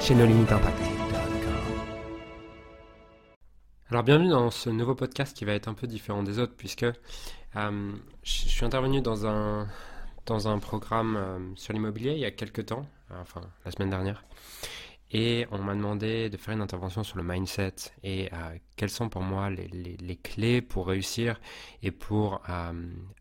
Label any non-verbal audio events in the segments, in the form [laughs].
chez nos limites impact. Alors bienvenue dans ce nouveau podcast qui va être un peu différent des autres puisque euh, je suis intervenu dans un, dans un programme euh, sur l'immobilier il y a quelques temps, enfin la semaine dernière. Et on m'a demandé de faire une intervention sur le mindset et euh, quelles sont pour moi les, les, clés pour réussir et pour euh,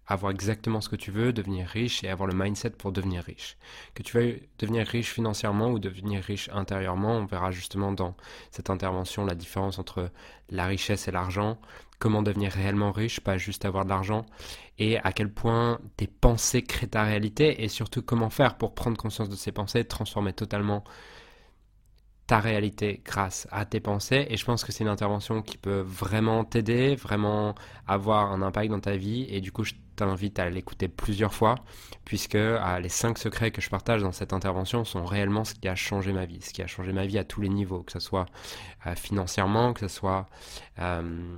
avoir exactement ce que tu veux, devenir riche et avoir le mindset pour devenir riche. Que tu veuilles devenir riche financièrement ou devenir riche intérieurement, on verra justement dans cette intervention la différence entre la richesse et l'argent, comment devenir réellement riche, pas juste avoir de l'argent, et à quel point tes pensées créent ta réalité et surtout comment faire pour prendre conscience de ces pensées, transformer totalement ta réalité grâce à tes pensées. Et je pense que c'est une intervention qui peut vraiment t'aider, vraiment avoir un impact dans ta vie. Et du coup je t'invite à l'écouter plusieurs fois puisque euh, les cinq secrets que je partage dans cette intervention sont réellement ce qui a changé ma vie, ce qui a changé ma vie à tous les niveaux, que ce soit euh, financièrement, que ce soit euh,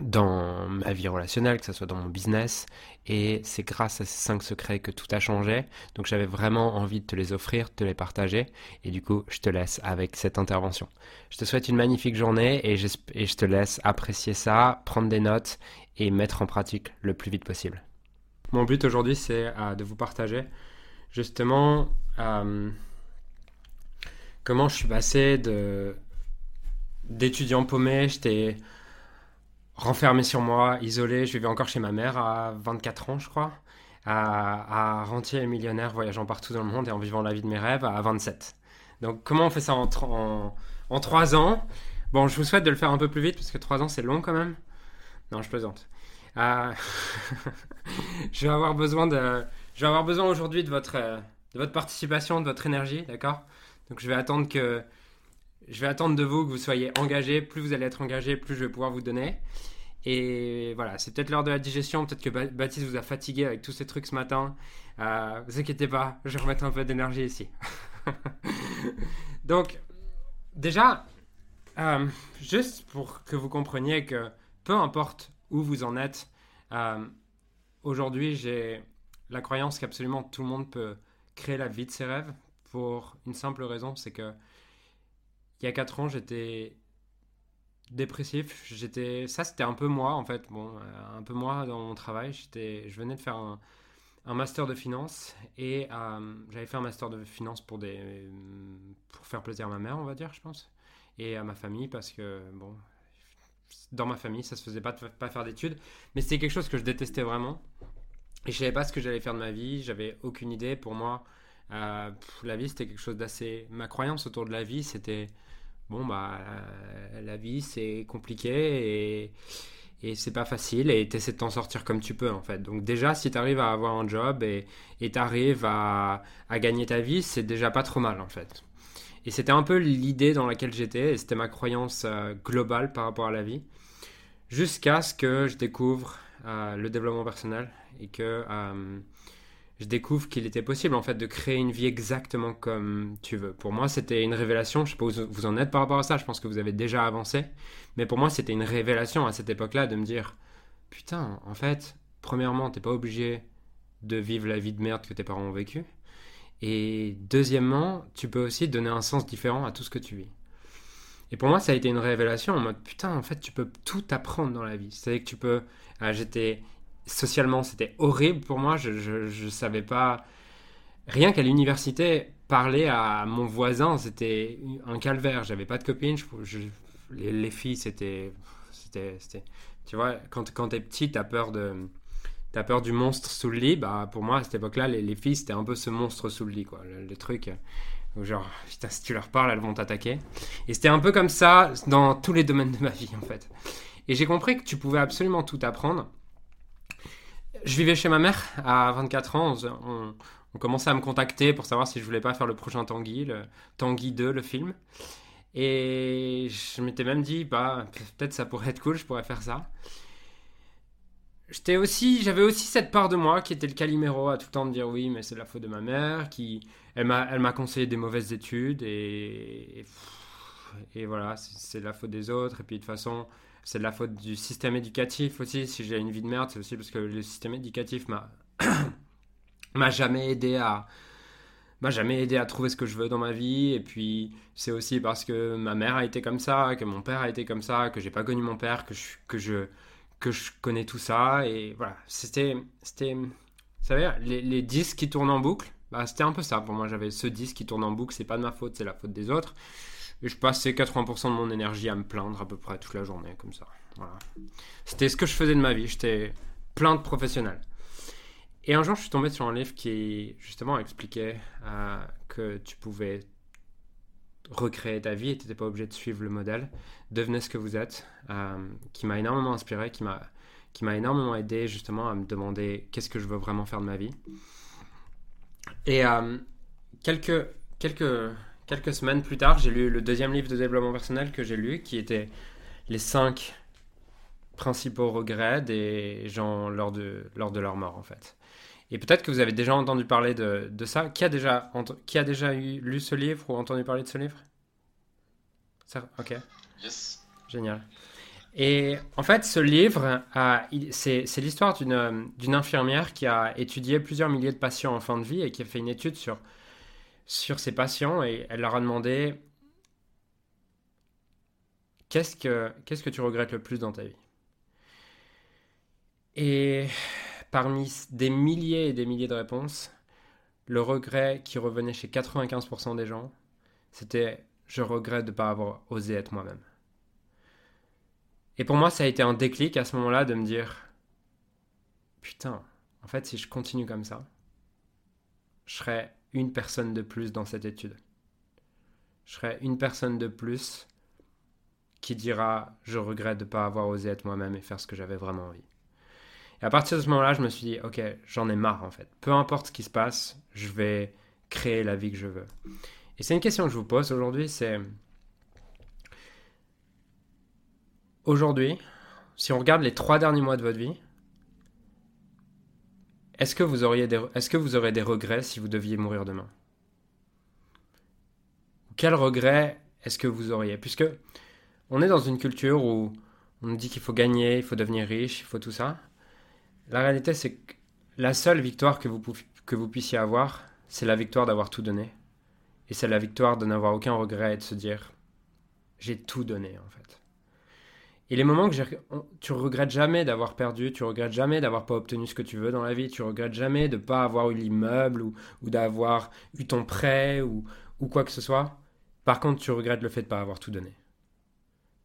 dans ma vie relationnelle, que ce soit dans mon business. Et c'est grâce à ces cinq secrets que tout a changé. Donc j'avais vraiment envie de te les offrir, de te les partager. Et du coup, je te laisse avec cette intervention. Je te souhaite une magnifique journée et, je te laisse apprécier ça, prendre des notes et mettre en pratique le plus vite possible. Mon but aujourd'hui, c'est euh, de vous partager justement euh, comment je suis passé d'étudiant paumé. J'étais renfermé sur moi, isolé. Je vivais encore chez ma mère à 24 ans, je crois, à, à rentier et millionnaire, voyageant partout dans le monde et en vivant la vie de mes rêves à 27. Donc, comment on fait ça en, en, en 3 ans? Bon, je vous souhaite de le faire un peu plus vite parce que 3 ans c'est long quand même. Non, je plaisante. Euh, [laughs] je vais avoir besoin de, besoin aujourd'hui de votre, de votre participation, de votre énergie, d'accord? Donc, je vais attendre que je vais attendre de vous que vous soyez engagés. Plus vous allez être engagés, plus je vais pouvoir vous donner. Et voilà, c'est peut-être l'heure de la digestion. Peut-être que Baptiste vous a fatigué avec tous ces trucs ce matin. Euh, vous inquiétez pas, je vais remettre un peu d'énergie ici. [laughs] Donc, déjà, euh, juste pour que vous compreniez que peu importe où vous en êtes, euh, aujourd'hui j'ai la croyance qu'absolument tout le monde peut créer la vie de ses rêves pour une simple raison, c'est que il y a 4 ans, j'étais dépressif. J'étais, ça, c'était un peu moi en fait. Bon, euh, un peu moi dans mon travail. J'étais, je venais de faire un, master de finance et euh, j'avais fait un master de finance pour des, pour faire plaisir à ma mère, on va dire, je pense, et à ma famille parce que bon, dans ma famille, ça se faisait pas de pas faire d'études, mais c'était quelque chose que je détestais vraiment. Et je savais pas ce que j'allais faire de ma vie. J'avais aucune idée. Pour moi, euh, la vie c'était quelque chose d'assez. Ma croyance autour de la vie, c'était bon, bah, euh, la vie, c'est compliqué et, et c'est pas facile et tu essaies de t'en sortir comme tu peux, en fait. Donc, déjà, si tu arrives à avoir un job et tu arrives à, à, gagner ta vie, c'est déjà pas trop mal, en fait. Et c'était un peu l'idée dans laquelle j'étais et c'était ma croyance euh, globale par rapport à la vie. Jusqu'à ce que je découvre euh, le développement personnel et que je découvre qu'il était possible en fait de créer une vie exactement comme tu veux. Pour moi, c'était une révélation. Je sais pas où vous en êtes par rapport à ça. Je pense que vous avez déjà avancé. Mais pour moi, c'était une révélation à cette époque-là de me dire putain, en fait, premièrement, t'es pas obligé de vivre la vie de merde que tes parents ont vécu. Et deuxièmement, tu peux aussi donner un sens différent à tout ce que tu vis. Et pour moi, ça a été une révélation en mode putain, en fait, tu peux tout apprendre dans la vie. C'est-à-dire que tu peux. Ah, j'étais socialement, c'était horrible pour moi. Je, je, savais pas. Rien qu'à l'université, parler à mon voisin, c'était un calvaire. J'avais pas de copine. Je, les, filles, c'était. Tu vois, quand, quand t'es petit, t'as peur de. T'as peur du monstre sous le lit. Bah, pour moi, à cette époque-là, les, les, filles, c'était un peu ce monstre sous le lit, quoi. Le, truc. Où genre, [laughs] putain, si tu leur parles, elles vont t'attaquer. Et c'était un peu comme ça dans tous les domaines de ma vie, en fait. Et j'ai compris que tu pouvais absolument tout apprendre je vivais chez ma mère à 24 ans. on commençait à me contacter pour savoir si je voulais pas faire le prochain Tanguy, le Tanguy 2, le film. Et je m'étais même dit, bah, peut-être ça pourrait être cool, je pourrais faire ça. J'avais aussi cette part de moi qui était le Calimero à tout le temps de dire oui, mais c'est la faute de ma mère, qui, elle m'a, elle m'a conseillé des mauvaises études et, et, voilà, c'est, la faute des autres. Et puis de toute façon, c'est de la faute du système éducatif aussi. Si j'ai une vie de merde, c'est aussi parce que le système éducatif m'a, [coughs] m'a jamais aidé à, m'a jamais aidé à trouver ce que je veux dans ma vie. Et puis, c'est aussi parce que ma mère a été comme ça, que mon père a été comme ça, que j'ai pas connu mon père, que je, que je, que je connais tout ça. Et voilà, c'était, c'était, vous savez, les, disques qui tournent en boucle, bah, c'était un peu ça. Pour moi, j'avais ce disque qui tourne en boucle, c'est pas de ma faute, c'est la faute des autres. Et je passais 80% de mon énergie à me plaindre à peu près toute la journée, comme ça. Voilà. C'était ce que je faisais de ma vie. J'étais plein de professionnel. Et un jour, je suis tombé sur un livre qui, justement, expliquait euh, que tu pouvais recréer ta vie et tu n'étais pas obligé de suivre le modèle. Devenez ce que vous êtes, euh, qui m'a énormément inspiré, qui m'a, qui m'a énormément aidé, justement, à me demander qu'est-ce que je veux vraiment faire de ma vie. Et euh, quelques, quelques, quelques semaines plus tard, j'ai lu le deuxième livre de développement personnel que j'ai lu, qui était Les cinq principaux regrets des gens lors de, lors de leur mort, en fait. Et peut-être que vous avez déjà entendu parler de, de ça. Qui a déjà, qui a déjà eu, lu ce livre ou entendu parler de ce livre? Ça, Ok. Yes. Génial. Et en fait, ce livre, c'est l'histoire d'une infirmière qui a étudié plusieurs milliers de patients en fin de vie et qui a fait une étude sur, sur ces patients et elle leur a demandé qu'est-ce que, que tu regrettes le plus dans ta vie? Et Parmi des milliers et des milliers de réponses, le regret qui revenait chez 95% des gens, c'était je regrette de ne pas avoir osé être moi-même. Et pour moi, ça a été un déclic à ce moment-là de me dire putain, en fait, si je continue comme ça, je serai une personne de plus dans cette étude. Je serai une personne de plus qui dira je regrette de ne pas avoir osé être moi-même et faire ce que j'avais vraiment envie. Et à partir de ce moment-là, je me suis dit, ok, j'en ai marre en fait. Peu importe ce qui se passe, je vais créer la vie que je veux. Et c'est une question que je vous pose aujourd'hui, c'est... Aujourd'hui, si on regarde les trois derniers mois de votre vie, est-ce que vous auriez des, est-ce que vous aurez des regrets si vous deviez mourir demain? Quel regret est-ce que vous auriez? Puisque on est dans une culture où on nous dit qu'il faut gagner, il faut devenir riche, il faut tout ça. La réalité, c'est que la seule victoire que vous, que vous puissiez avoir, c'est la victoire d'avoir tout donné. Et c'est la victoire de n'avoir aucun regret et de se dire j'ai tout donné en fait. Et les moments que tu regrettes jamais d'avoir perdu, tu regrettes jamais d'avoir pas obtenu ce que tu veux dans la vie, tu regrettes jamais de pas avoir eu l'immeuble ou, d'avoir eu ton prêt ou, quoi que ce soit. Par contre, tu regrettes le fait de pas avoir tout donné.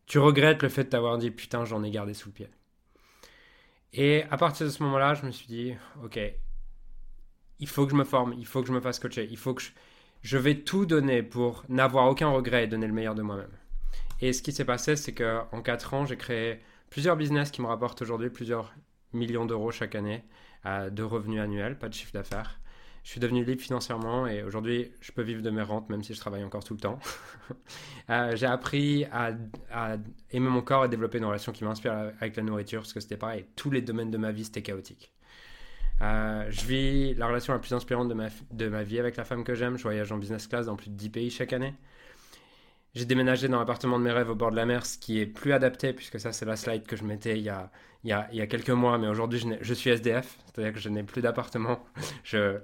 Tu regrettes le fait de t'avoir dit putain j'en ai gardé sous le pied. Et à partir de ce moment-là, je me suis dit, ok, il faut que je me forme, il faut que je me fasse coacher, il faut que je vais tout donner pour n'avoir aucun regret et donner le meilleur de moi-même. Et ce qui s'est passé, c'est qu'en 4 ans, j'ai créé plusieurs business qui me rapportent aujourd'hui plusieurs millions d'euros chaque année euh, de revenus annuels, pas de chiffre d'affaires je suis devenu libre financièrement et aujourd'hui, je peux vivre de mes rentes même si je travaille encore tout le temps. [laughs] Euh, j'ai appris à, aimer mon corps et développer une relation qui m'inspire avec la nourriture parce que c'était pareil, tous les domaines de ma vie c'était chaotique. Euh, je vis la relation la plus inspirante de ma, de ma vie avec la femme que j'aime. Je voyage en business class dans plus de 10 pays chaque année. J'ai déménagé dans l'appartement de mes rêves au bord de la mer, ce qui est plus adapté, puisque ça, c'est la slide que je mettais il y a, il y a, quelques mois, mais aujourd'hui, je, suis SDF, c'est-à-dire que je n'ai plus d'appartement. [laughs] Je,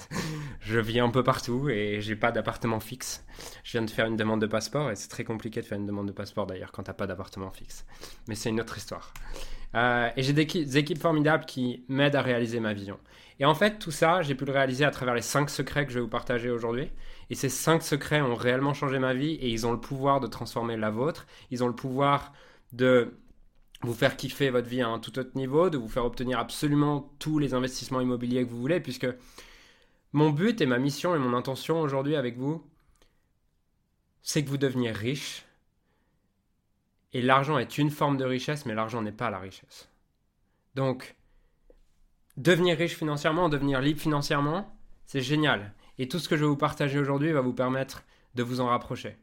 [laughs] je vis un peu partout et j'ai pas d'appartement fixe. Je viens de faire une demande de passeport et c'est très compliqué de faire une demande de passeport d'ailleurs quand t'as pas d'appartement fixe. Mais c'est une autre histoire. Euh, et j'ai des, des, équipes formidables qui m'aident à réaliser ma vision. Et en fait, tout ça, j'ai pu le réaliser à travers les cinq secrets que je vais vous partager aujourd'hui. Et ces cinq secrets ont réellement changé ma vie et ils ont le pouvoir de transformer la vôtre. Ils ont le pouvoir de vous faire kiffer votre vie à un tout autre niveau, de vous faire obtenir absolument tous les investissements immobiliers que vous voulez, puisque mon but et ma mission et mon intention aujourd'hui avec vous, c'est que vous deveniez riche. Et l'argent est une forme de richesse, mais l'argent n'est pas la richesse. Donc, devenir riche financièrement, devenir libre financièrement, C'est génial. Et tout ce que je vais vous partager aujourd'hui va vous permettre de vous en rapprocher.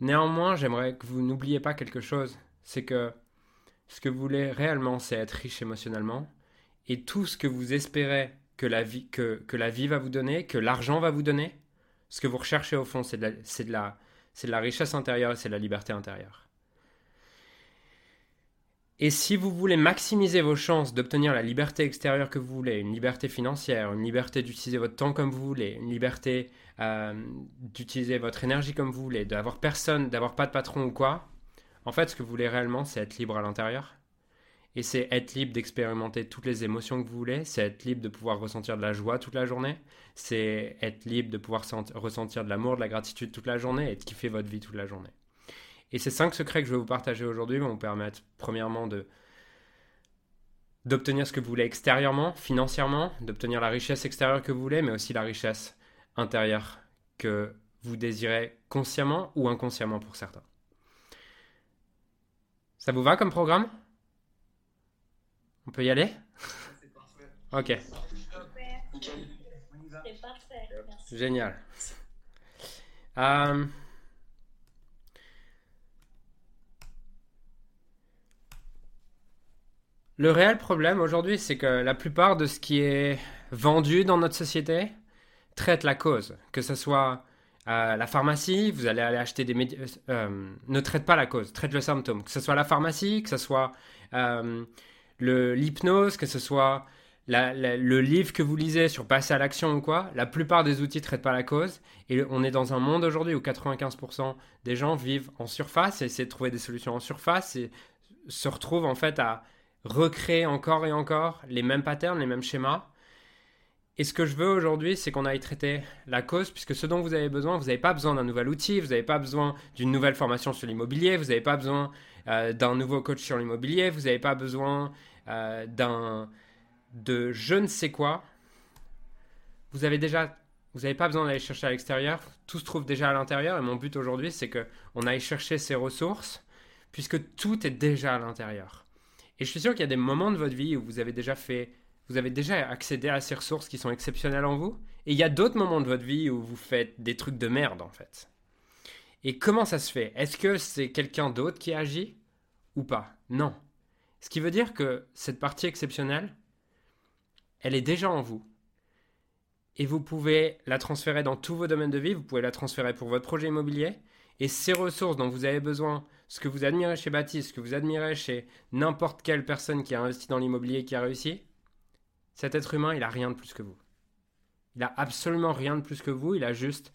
Néanmoins, j'aimerais que vous n'oubliez pas quelque chose, c'est que ce que vous voulez réellement, c'est être riche émotionnellement, et tout ce que vous espérez que la vie, que, que la vie va vous donner, que l'argent va vous donner, ce que vous recherchez au fond, c'est de, de, de la richesse intérieure et c'est de la liberté intérieure. Et si vous voulez maximiser vos chances d'obtenir la liberté extérieure que vous voulez, une liberté financière, une liberté d'utiliser votre temps comme vous voulez, une liberté euh, d'utiliser votre énergie comme vous voulez, d'avoir personne, d'avoir pas de patron ou quoi, en fait, ce que vous voulez réellement, c'est être libre à l'intérieur. Et c'est être libre d'expérimenter toutes les émotions que vous voulez, c'est être libre de pouvoir ressentir de la joie toute la journée, c'est être libre de pouvoir ressentir de l'amour, de la gratitude toute la journée et de kiffer votre vie toute la journée. Et ces cinq secrets que je vais vous partager aujourd'hui vont vous permettre, premièrement, de d'obtenir ce que vous voulez extérieurement, financièrement, d'obtenir la richesse extérieure que vous voulez, mais aussi la richesse intérieure que vous désirez consciemment ou inconsciemment pour certains. Ça vous va comme programme? On peut y aller? C'est parfait. Ok. C'est parfait. Génial. Euh, Le réel problème aujourd'hui, c'est que la plupart de ce qui est vendu dans notre société traite la cause. Que ce soit la pharmacie, vous allez aller acheter des médicaments. Euh, ne traite pas la cause, traite le symptôme. Que ce soit la pharmacie, que ce soit euh, l'hypnose, que ce soit le livre que vous lisez sur passer à l'action ou quoi, la plupart des outils ne traitent pas la cause. Et on est dans un monde aujourd'hui où 95% des gens vivent en surface et essaient de trouver des solutions en surface et se retrouvent en fait à recréer encore et encore les mêmes patterns, les mêmes schémas. Et ce que je veux aujourd'hui, c'est qu'on aille traiter la cause, puisque ce dont vous avez besoin, vous n'avez pas besoin d'un nouvel outil, vous n'avez pas besoin d'une nouvelle formation sur l'immobilier, vous n'avez pas besoin euh, d'un nouveau coach sur l'immobilier, vous n'avez pas besoin euh, d'un de je ne sais quoi. Vous avez déjà, vous n'avez pas besoin d'aller chercher à l'extérieur, tout se trouve déjà à l'intérieur. Et mon but aujourd'hui, c'est que on aille chercher ces ressources, puisque tout est déjà à l'intérieur. Et je suis sûr qu'il y a des moments de votre vie où vous avez déjà fait, vous avez déjà accédé à ces ressources qui sont exceptionnelles en vous. Et il y a d'autres moments de votre vie où vous faites des trucs de merde en fait. Et comment ça se fait? Est-ce que c'est quelqu'un d'autre qui agit ou pas? Non. Ce qui veut dire que cette partie exceptionnelle, elle est déjà en vous. Et vous pouvez la transférer dans tous vos domaines de vie, vous pouvez la transférer pour votre projet immobilier. Et ces ressources dont vous avez besoin ce que vous admirez chez Baptiste, ce que vous admirez chez n'importe quelle personne qui a investi dans l'immobilier qui a réussi, cet être humain, il a rien de plus que vous. Il a absolument rien de plus que vous, il a juste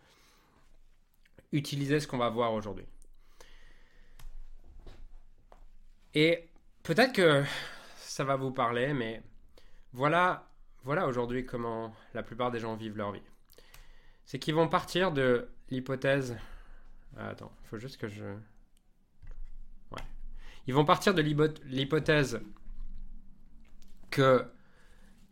utilisé ce qu'on va voir aujourd'hui. Et peut-être que ça va vous parler, mais voilà, voilà aujourd'hui comment la plupart des gens vivent leur vie. C'est qu'ils vont partir de l'hypothèse. Attends, il faut juste que je. Ils vont partir de l'hypothèse que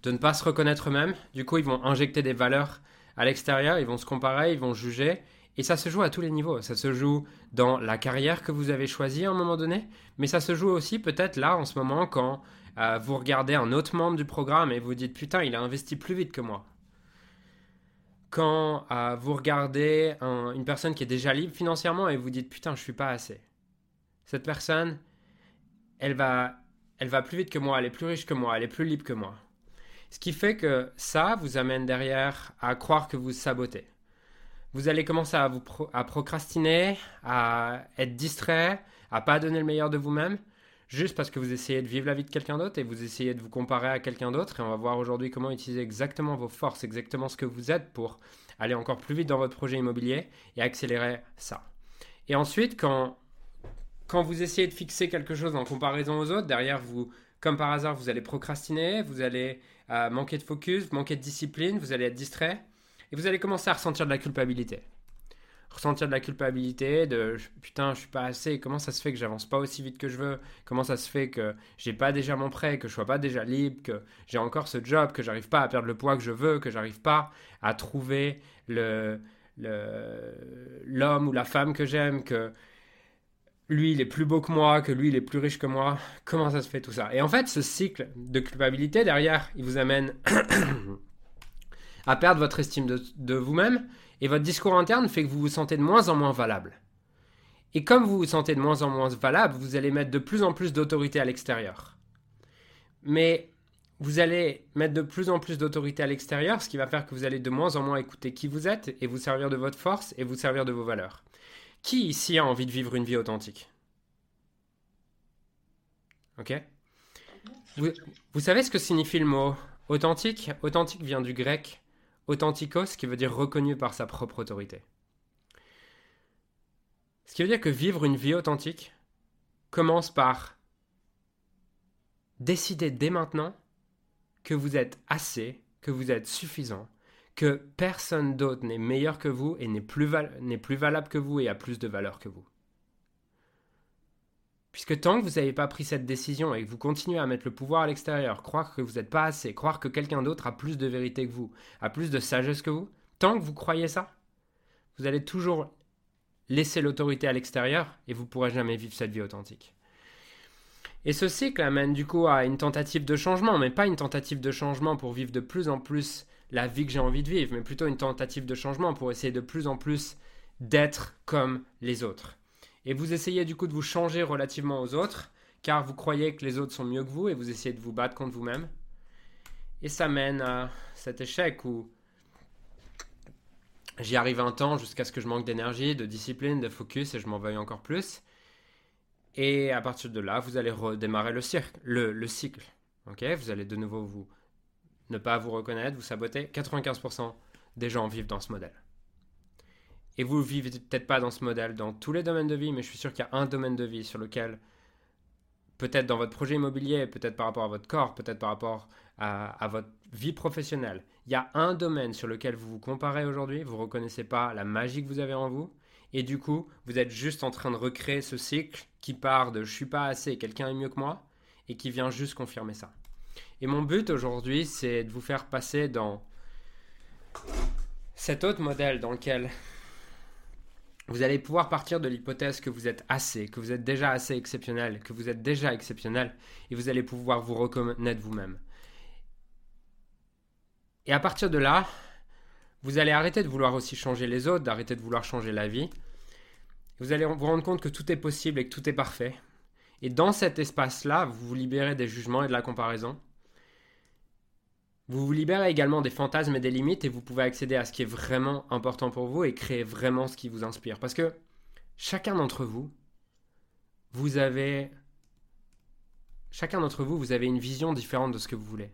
de ne pas se reconnaître eux-mêmes. Du coup, ils vont injecter des valeurs à l'extérieur, ils vont se comparer, ils vont juger. Et ça se joue à tous les niveaux. Ça se joue dans la carrière que vous avez choisie à un moment donné, mais ça se joue aussi peut-être là en ce moment quand euh, vous regardez un autre membre du programme et vous dites putain, il a investi plus vite que moi. Quand euh, vous regardez une personne qui est déjà libre financièrement et vous dites putain, je suis pas assez. Cette personne, elle va, elle va plus vite que moi, elle est plus riche que moi, elle est plus libre que moi. Ce qui fait que ça vous amène derrière à croire que vous sabotez. Vous allez commencer à, vous à procrastiner, à être distrait, à pas donner le meilleur de vous-même, juste parce que vous essayez de vivre la vie de quelqu'un d'autre et vous essayez de vous comparer à quelqu'un d'autre. Et on va voir aujourd'hui comment utiliser exactement vos forces, exactement ce que vous êtes pour aller encore plus vite dans votre projet immobilier et accélérer ça. Et ensuite, quand quand vous essayez de fixer quelque chose en comparaison aux autres, derrière vous, comme par hasard, vous allez procrastiner, vous allez euh, manquer de focus, manquer de discipline, vous allez être distrait et vous allez commencer à ressentir de la culpabilité. Ressentir de la culpabilité, de putain, je suis pas assez, comment ça se fait que j'avance pas aussi vite que je veux, comment ça se fait que j'ai pas déjà mon prêt, que je sois pas déjà libre, que j'ai encore ce job, que j'arrive pas à perdre le poids que je veux, que j'arrive pas à trouver l'homme ou la femme que j'aime, que lui il est plus beau que moi, que lui il est plus riche que moi. Comment ça se fait tout ça? Et en fait, ce cycle de culpabilité derrière, il vous amène [clears throat] à perdre votre estime de, de vous-même, et votre discours interne fait que vous vous sentez de moins en moins valable. Et comme vous vous sentez de moins en moins valable, vous allez mettre de plus en plus d'autorité à l'extérieur. Mais vous allez mettre de plus en plus d'autorité à l'extérieur, ce qui va faire que vous allez de moins en moins écouter qui vous êtes et vous servir de votre force et vous servir de vos valeurs. Qui ici a envie de vivre une vie authentique? Ok? Vous, vous, savez ce que signifie le mot authentique? Authentique vient du grec authentikos, qui veut dire reconnu par sa propre autorité. Ce qui veut dire que vivre une vie authentique commence par décider dès maintenant que vous êtes assez, que vous êtes suffisant, que personne d'autre n'est meilleur que vous et n'est plus, valable que vous et a plus de valeur que vous. Puisque tant que vous n'avez pas pris cette décision et que vous continuez à mettre le pouvoir à l'extérieur, croire que vous n'êtes pas assez, croire que quelqu'un d'autre a plus de vérité que vous, a plus de sagesse que vous, tant que vous croyez ça, vous allez toujours laisser l'autorité à l'extérieur et vous ne pourrez jamais vivre cette vie authentique. Et ce cycle amène du coup à une tentative de changement, mais pas une tentative de changement pour vivre de plus en plus la vie que j'ai envie de vivre, mais plutôt une tentative de changement pour essayer de plus en plus d'être comme les autres. Et vous essayez du coup de vous changer relativement aux autres, car vous croyez que les autres sont mieux que vous et vous essayez de vous battre contre vous-même. Et ça mène à cet échec où j'y arrive un temps jusqu'à ce que je manque d'énergie, de discipline, de focus et je m'en veuille encore plus. Et à partir de là, vous allez redémarrer le, cirque, le, cycle. ok? Vous allez de nouveau vous ne pas vous reconnaître, vous saboter. 95% des gens vivent dans ce modèle. Et vous vivez peut-être pas dans ce modèle dans tous les domaines de vie, mais je suis sûr qu'il y a un domaine de vie sur lequel, peut-être dans votre projet immobilier, peut-être par rapport à votre corps, peut-être par rapport à, à, votre vie professionnelle, il y a un domaine sur lequel vous vous comparez aujourd'hui, vous ne reconnaissez pas la magie que vous avez en vous, et du coup, vous êtes juste en train de recréer ce cycle qui part de je suis pas assez, quelqu'un est mieux que moi, et qui vient juste confirmer ça. Et mon but aujourd'hui, c'est de vous faire passer dans cet autre modèle dans lequel vous allez pouvoir partir de l'hypothèse que vous êtes assez, que vous êtes déjà assez exceptionnel, que vous êtes déjà exceptionnel, et vous allez pouvoir vous reconnaître vous-même. Et à partir de là, vous allez arrêter de vouloir aussi changer les autres, d'arrêter de vouloir changer la vie. Vous allez vous rendre compte que tout est possible et que tout est parfait. Et dans cet espace-là, vous vous libérez des jugements et de la comparaison. Vous vous libérez également des fantasmes et des limites et vous pouvez accéder à ce qui est vraiment important pour vous et créer vraiment ce qui vous inspire. Parce que chacun d'entre vous, vous avez... Chacun d'entre vous, vous avez une vision différente de ce que vous voulez.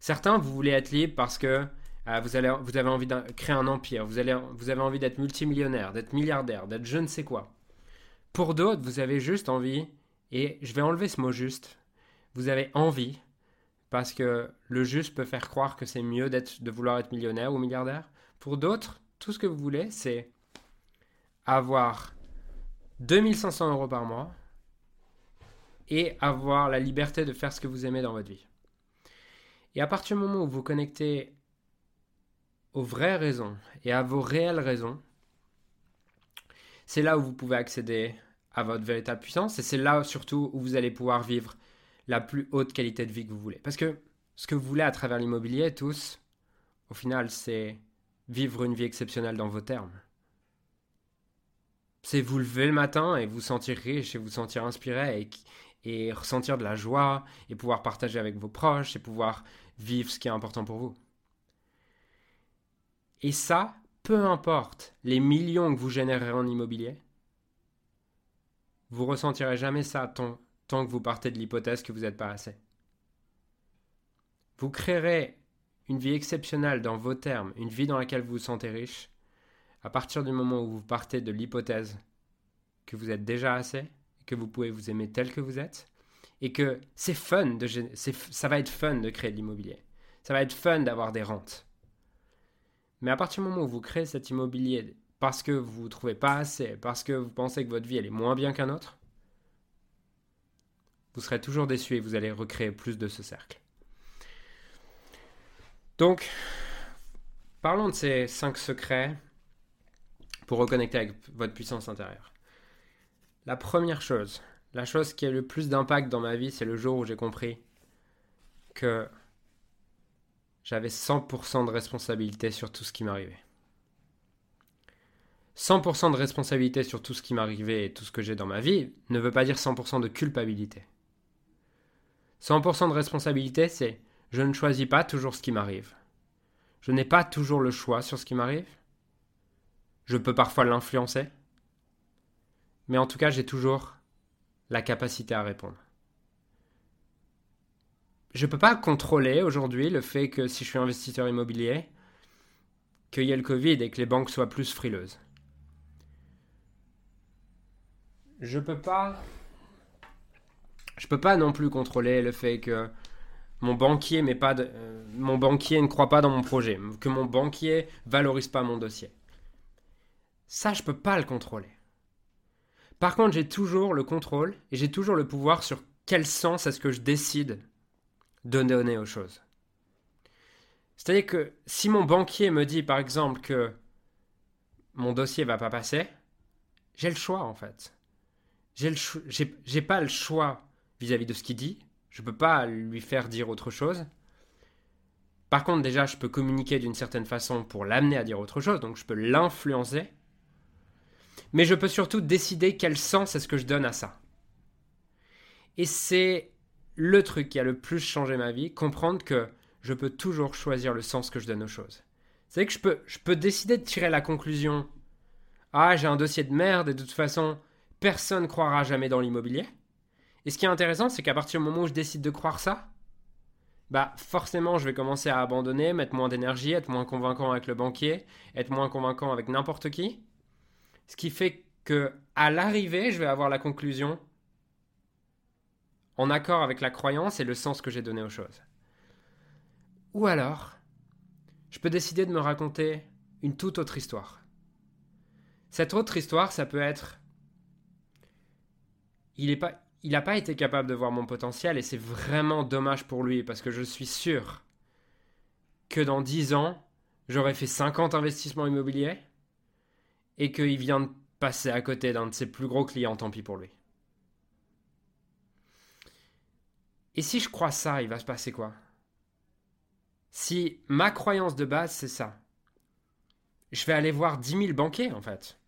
Certains, vous voulez être libre parce que euh, vous, avez envie de créer un empire, vous avez envie d'être multimillionnaire, d'être milliardaire, d'être je ne sais quoi. Pour d'autres, vous avez juste envie, et je vais enlever ce mot juste, vous avez envie, parce que le juste peut faire croire que c'est mieux d'être, de vouloir être millionnaire ou milliardaire. Pour d'autres, tout ce que vous voulez, c'est avoir 2500 euros par mois et avoir la liberté de faire ce que vous aimez dans votre vie. Et à partir du moment où vous connectez aux vraies raisons et à vos réelles raisons, c'est là où vous pouvez accéder à votre véritable puissance et c'est là surtout où vous allez pouvoir vivre la plus haute qualité de vie que vous voulez. Parce que ce que vous voulez à travers l'immobilier, tous, au final, c'est vivre une vie exceptionnelle dans vos termes. C'est vous lever le matin et vous sentir riche et vous sentir inspiré et, et ressentir de la joie et pouvoir partager avec vos proches et pouvoir vivre ce qui est important pour vous. Et ça, peu importe les millions que vous générerez en immobilier, vous ressentirez jamais ça tant, que vous partez de l'hypothèse que vous n'êtes pas assez. Vous créerez une vie exceptionnelle dans vos termes, une vie dans laquelle vous vous sentez riche, à partir du moment où vous partez de l'hypothèse que vous êtes déjà assez, que vous pouvez vous aimer tel que vous êtes, et que c'est fun ça va être fun de créer de l'immobilier. Ça va être fun d'avoir des rentes. Mais à partir du moment où vous créez cet immobilier parce que vous ne trouvez pas assez, parce que vous pensez que votre vie elle est moins bien qu'un autre, vous serez toujours déçu et vous allez recréer plus de ce cercle. Donc, parlons de ces cinq secrets pour reconnecter avec votre puissance intérieure. La première chose, la chose qui a le plus d'impact dans ma vie, c'est le jour où j'ai compris que j'avais 100% de responsabilité sur tout ce qui m'arrivait. 100% de responsabilité sur tout ce qui m'arrivait et tout ce que j'ai dans ma vie ne veut pas dire 100% de culpabilité. 100% de responsabilité, c'est je ne choisis pas toujours ce qui m'arrive. Je n'ai pas toujours le choix sur ce qui m'arrive. Je peux parfois l'influencer. Mais en tout cas, j'ai toujours la capacité à répondre. Je ne peux pas contrôler aujourd'hui le fait que si je suis investisseur immobilier, qu'il y ait le Covid et que les banques soient plus frileuses. Je peux pas. Je peux pas non plus contrôler le fait que mon banquier, pas euh, mon banquier ne croit pas dans mon projet, que mon banquier valorise pas mon dossier. Ça, je peux pas le contrôler. Par contre, j'ai toujours le contrôle et j'ai toujours le pouvoir sur quel sens est-ce que je décide de donner aux choses. C'est-à-dire que si mon banquier me dit par exemple que mon dossier va pas passer, j'ai le choix en fait. J'ai pas le choix vis-à-vis de ce qu'il dit. Je peux pas lui faire dire autre chose. Par contre, déjà, je peux communiquer d'une certaine façon pour l'amener à dire autre chose, donc je peux l'influencer mais je peux surtout décider quel sens est-ce que je donne à ça. Et c'est le truc qui a le plus changé ma vie, comprendre que je peux toujours choisir le sens que je donne aux choses. C'est que je je peux décider de tirer la conclusion Ah, j'ai un dossier de merde et de toute façon, personne ne croira jamais dans l'immobilier. Et ce qui est intéressant, c'est qu'à partir du moment où je décide de croire ça, bah forcément je vais commencer à abandonner, mettre moins d'énergie, être moins convaincant avec le banquier, être moins convaincant avec n'importe qui. Ce qui fait que à l'arrivée, je vais avoir la conclusion en accord avec la croyance et le sens que j'ai donné aux choses. Ou alors, je peux décider de me raconter une toute autre histoire. Cette autre histoire, ça peut être il n'a pas, été capable de voir mon potentiel et c'est vraiment dommage pour lui parce que je suis sûr que dans 10 ans, j'aurais fait 50 investissements immobiliers et qu'il vient de passer à côté d'un de ses plus gros clients, tant pis pour lui. Et si je crois ça, il va se passer quoi? Si ma croyance de base, c'est ça, je vais aller voir 10 000 banquiers, en fait.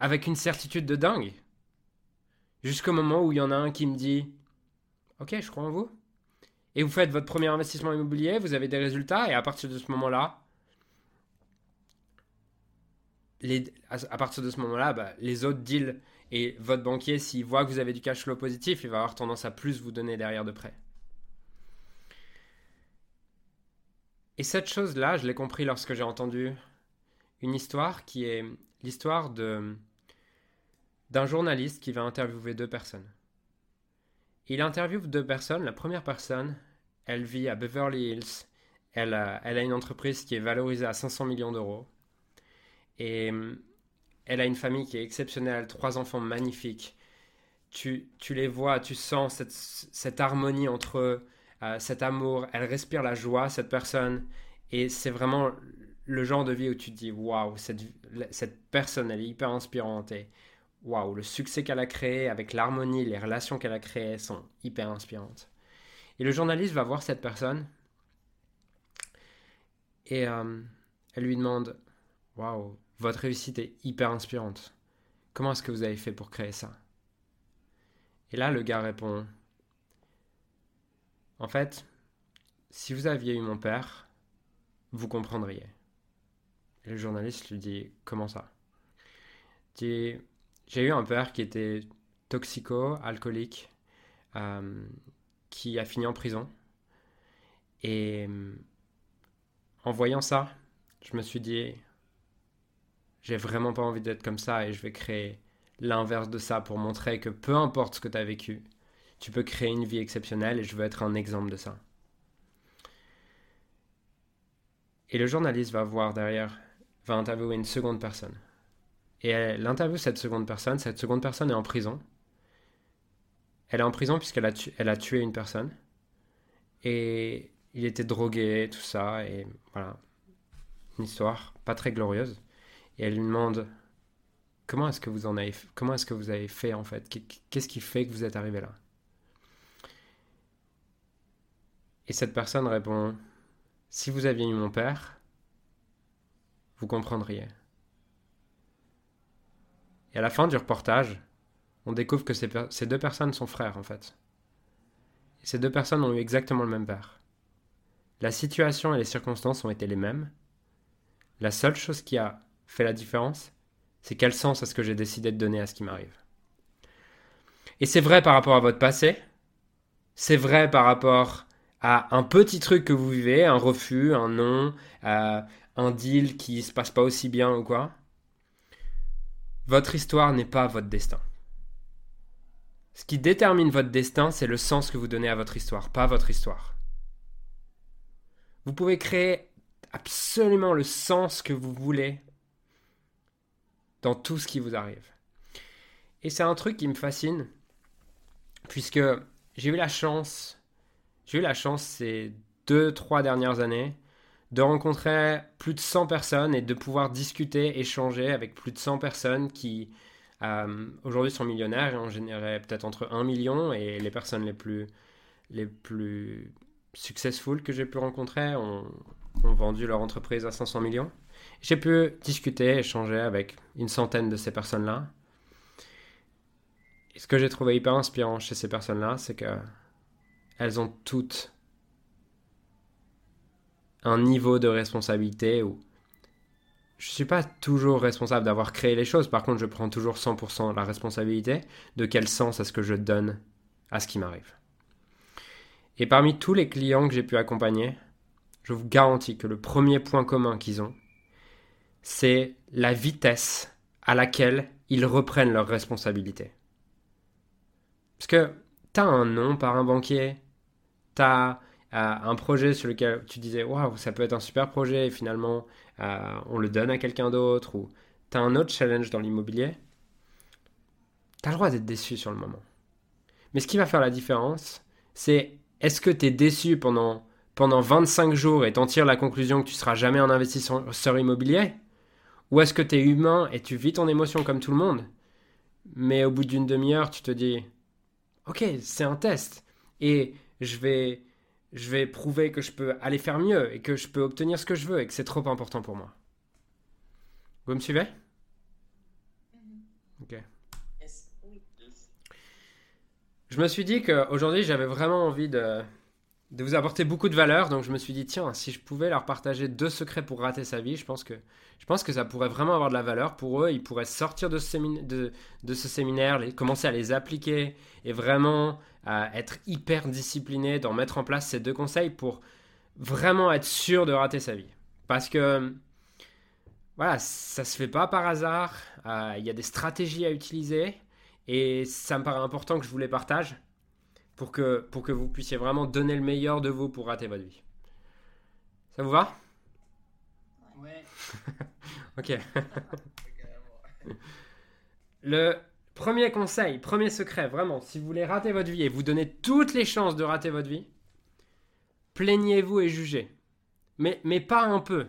Avec une certitude de dingue. Jusqu'au moment où il y en a un qui me dit Ok, je crois en vous. Et vous faites votre premier investissement immobilier, vous avez des résultats, et à partir de ce moment-là, à, ce moment-là, bah, les autres deals et votre banquier, s'il voit que vous avez du cash flow positif, il va avoir tendance à plus vous donner derrière de prêt. Et cette chose-là, je l'ai compris lorsque j'ai entendu une histoire qui est l'histoire de d'un journaliste qui va interviewer deux personnes. Il interviewe deux personnes. La première personne, elle vit à Beverly Hills. Elle a une entreprise qui est valorisée à 500 millions d'euros. Et euh, elle a une famille qui est exceptionnelle, trois enfants magnifiques. Tu, les vois, tu sens cette, harmonie entre eux, euh, cet amour. Elle respire la joie, cette personne. Et c'est vraiment le genre de vie où tu te dis waouh, cette, personne, elle est hyper inspirante. Waouh, le succès qu'elle a créé avec l'harmonie, les relations qu'elle a créées sont hyper inspirantes. Et le journaliste va voir cette personne et euh, elle lui demande Waouh, votre réussite est hyper inspirante. Comment est-ce que vous avez fait pour créer ça? Et là, le gars répond En fait, si vous aviez eu mon père, vous comprendriez. Et le journaliste lui dit Comment ça? J'ai eu un père qui était toxico, alcoolique, euh, qui a fini en prison. Et en voyant ça, je me suis dit j'ai vraiment pas envie d'être comme ça et je vais créer l'inverse de ça pour montrer que peu importe ce que tu as vécu, tu peux créer une vie exceptionnelle et je veux être un exemple de ça. Et le journaliste va voir derrière, va interviewer une seconde personne. Et elle interviewe cette seconde personne. Cette seconde personne est en prison. Elle est en prison puisqu'elle a, elle a tué une personne. Et il était drogué, tout ça. Et voilà. Une histoire pas très glorieuse et elle lui demande comment est-ce que vous en avez comment est-ce que vous avez fait en fait? Qu'est-ce qui fait que vous êtes arrivé là? Et cette personne répond Si vous aviez eu mon père, vous comprendriez. Et à la fin du reportage, on découvre que ces, deux personnes sont frères en fait. Et ces deux personnes ont eu exactement le même père. La situation et les circonstances ont été les mêmes. La seule chose qui a fait la différence, c'est quel sens est-ce que j'ai décidé de donner à ce qui m'arrive. Et c'est vrai par rapport à votre passé, c'est vrai par rapport à un petit truc que vous vivez, un refus, un non, un deal qui se passe pas aussi bien ou quoi. Votre histoire n'est pas votre destin. Ce qui détermine votre destin, c'est le sens que vous donnez à votre histoire, pas votre histoire. Vous pouvez créer absolument le sens que vous voulez dans tout ce qui vous arrive. Et c'est un truc qui me fascine, puisque j'ai eu la chance, j'ai eu la chance ces deux, trois dernières années de rencontrer plus de 100 personnes et de pouvoir discuter, échanger avec plus de 100 personnes qui euh, aujourd'hui sont millionnaires et ont généré peut-être entre 1 million et les personnes les plus, les plus successful que j'ai pu rencontrer ont, ont vendu leur entreprise à 500 millions. J'ai pu discuter, échanger avec une centaine de ces personnes-là. Ce que j'ai trouvé hyper inspirant chez ces personnes-là, c'est que elles ont toutes un niveau de responsabilité où je ne suis pas toujours responsable d'avoir créé les choses. Par contre, je prends toujours 100% la responsabilité de quel sens est-ce que je donne à ce qui m'arrive? Et parmi tous les clients que j'ai pu accompagner, je vous garantis que le premier point commun qu'ils ont, c'est la vitesse à laquelle ils reprennent leurs responsabilités. Parce que tu as un nom par un banquier, tu un projet sur lequel tu disais waouh, ça peut être un super projet et finalement euh, on le donne à quelqu'un d'autre, ou tu as un autre challenge dans l'immobilier, tu as le droit d'être déçu sur le moment. Mais ce qui va faire la différence, c'est est-ce que tu es déçu pendant, pendant 25 jours et t'en tires la conclusion que tu seras jamais un investisseur immobilier? Ou est-ce que tu es humain et tu vis ton émotion comme tout le monde? Mais au bout d'une demi-heure, tu te dis Ok, c'est un test. Et je vais, je vais prouver que je peux aller faire mieux et que je peux obtenir ce que je veux et que c'est trop important pour moi. Vous me suivez? Mm-hmm. Ok. Je me suis dit qu'aujourd'hui, j'avais vraiment envie de, de vous apporter beaucoup de valeur. Donc, je me suis dit, tiens, si je pouvais leur partager deux secrets pour rater sa vie, je pense que, je pense que ça pourrait vraiment avoir de la valeur pour eux. Ils pourraient sortir de ce, séminaire, commencer à les appliquer et vraiment être hyper disciplinés, d'en mettre en place ces deux conseils pour vraiment être sûr de rater sa vie. Parce que, voilà, ça se fait pas par hasard. Euh, il y a des stratégies à utiliser. Et ça me paraît important que je vous les partage pour que, pour que vous puissiez vraiment donner le meilleur de vous pour rater votre vie. Ça vous va? Ouais. [laughs] ok. [laughs] le premier conseil, premier secret, vraiment, si vous voulez rater votre vie et vous donner toutes les chances de rater votre vie, plaignez-vous et jugez. Mais, mais pas un peu.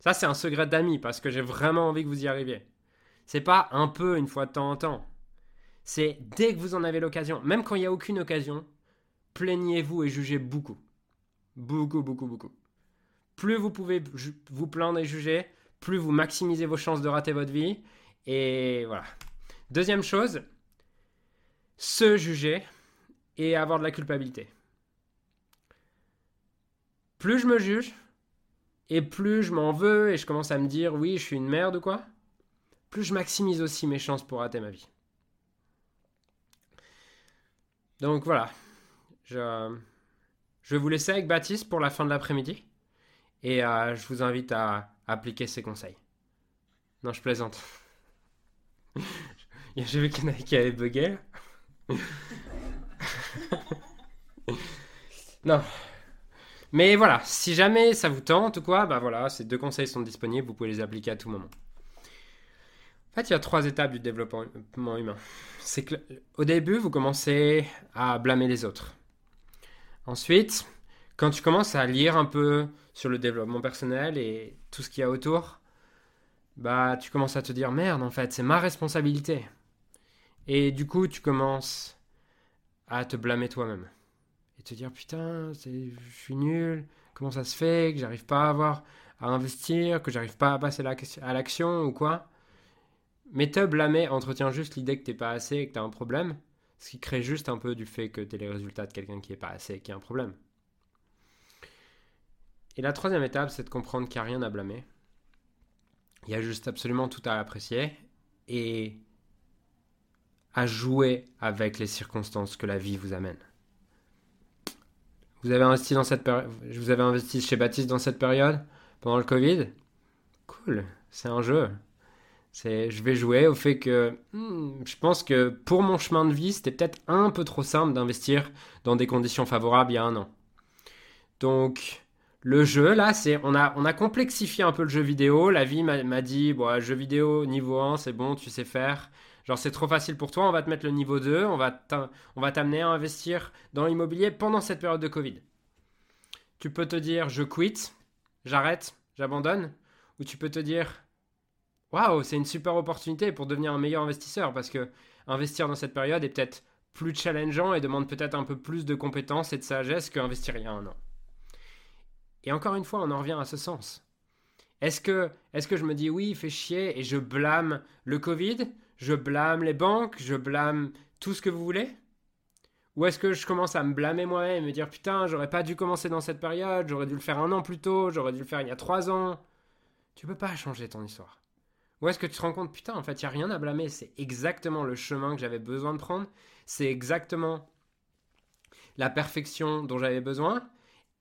Ça, c'est un secret d'amis parce que j'ai vraiment envie que vous y arriviez. C'est pas un peu une fois de temps en temps c'est dès que vous en avez l'occasion, même quand il n'y a aucune occasion, plaignez-vous et jugez beaucoup. Beaucoup, beaucoup, beaucoup. Plus vous pouvez vous plaindre et juger, plus vous maximisez vos chances de rater votre vie. Et voilà. Deuxième chose, se juger et avoir de la culpabilité. Plus je me juge, et plus je m'en veux et je commence à me dire oui, je suis une merde ou quoi, plus je maximise aussi mes chances pour rater ma vie. Donc voilà, je, vais vous laisser avec Baptiste pour la fin de l'après-midi et euh, je vous invite à, appliquer ses conseils. Non, je plaisante. [laughs] J'ai vu qu'il y en avait qui avaient [laughs] non. Mais voilà, si jamais ça vous tente ou quoi, bah voilà, ces deux conseils sont disponibles, vous pouvez les appliquer à tout moment. En fait, il y a trois étapes du développement humain. C'est que au début, vous commencez à blâmer les autres. Ensuite, quand tu commences à lire un peu sur le développement personnel et tout ce qu'il y a autour, bah tu commences à te dire merde en fait, c'est ma responsabilité. Et du coup, tu commences à te blâmer toi-même. et te dire putain, je suis nul, comment ça se fait que j'arrive pas à avoir à investir, que j'arrive pas à passer à l'action ou quoi? Mais te blâmer entretient juste l'idée que t'es pas assez et que t'as un problème, ce qui crée juste un peu du fait que t'es les résultats de quelqu'un qui est pas assez et qui a un problème. Et la troisième étape, c'est de comprendre qu'il n'y a rien à blâmer. Il y a juste absolument tout à apprécier et à jouer avec les circonstances que la vie vous amène. Vous avez investi dans cette période, vous avez investi chez Baptiste dans cette période pendant le Covid? Cool, c'est un jeu. C'est, je vais jouer au fait que hmm, je pense que pour mon chemin de vie, c'était peut-être un peu trop simple d'investir dans des conditions favorables il y a un an. Donc, le jeu, là, c'est on a, on a complexifié un peu le jeu vidéo. La vie m'a dit, bon, jeu vidéo niveau 1, c'est bon, tu sais faire. Genre, c'est trop facile pour toi, on va te mettre le niveau 2, on va t'amener à investir dans l'immobilier pendant cette période de Covid. Tu peux te dire, je quitte, j'arrête, j'abandonne. Ou tu peux te dire, waouh, c'est une super opportunité pour devenir un meilleur investisseur parce que investir dans cette période est peut-être plus challengeant et demande peut-être un peu plus de compétences et de sagesse qu'investir il y a un an. Et encore une fois, on en revient à ce sens. Est-ce que, est que je me dis oui, il fait chier et je blâme le Covid, je blâme les banques, je blâme tout ce que vous voulez? Ou est-ce que je commence à me blâmer moi-même et me dire putain, j'aurais pas dû commencer dans cette période, j'aurais dû le faire un an plus tôt, j'aurais dû le faire il y a trois ans? Tu peux pas changer ton histoire. Ou est-ce que tu te rends compte, putain, en fait, il n'y a rien à blâmer, c'est exactement le chemin que j'avais besoin de prendre, c'est exactement la perfection dont j'avais besoin,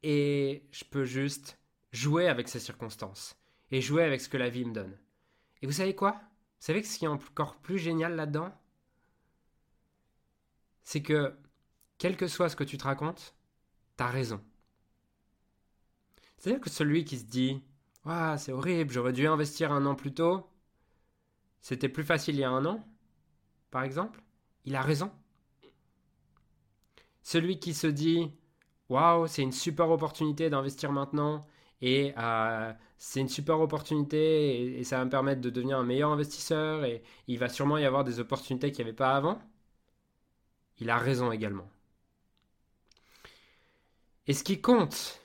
et je peux juste jouer avec ces circonstances et jouer avec ce que la vie me donne. Et vous savez quoi? Vous savez ce qui est encore plus génial là-dedans? C'est que, quel que soit ce que tu te racontes, t'as raison. C'est-à-dire que celui qui se dit c'est horrible, j'aurais dû investir un an plus tôt, c'était plus facile il y a un an, par exemple, il a raison. Celui qui se dit waouh, c'est une super opportunité d'investir maintenant et euh, c'est une super opportunité et, ça va me permettre de devenir un meilleur investisseur et il va sûrement y avoir des opportunités qu'il n'y avait pas avant. Il a raison également. Et ce qui compte,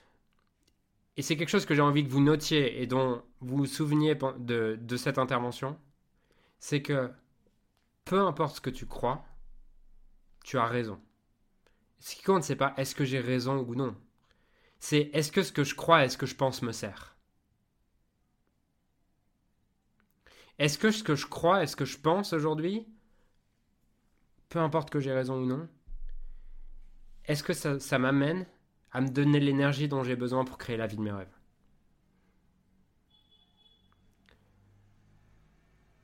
et c'est quelque chose que j'ai envie que vous notiez et dont vous vous souveniez de, de cette intervention, c'est que peu importe ce que tu crois, tu as raison. Ce qui compte, c'est pas est-ce que j'ai raison ou non. C'est est-ce que ce que je crois, est-ce que je pense me sert. Est-ce que ce que je crois, est-ce que je pense aujourd'hui, peu importe que j'ai raison ou non, est-ce que ça, ça m'amène à me donner l'énergie dont j'ai besoin pour créer la vie de mes rêves?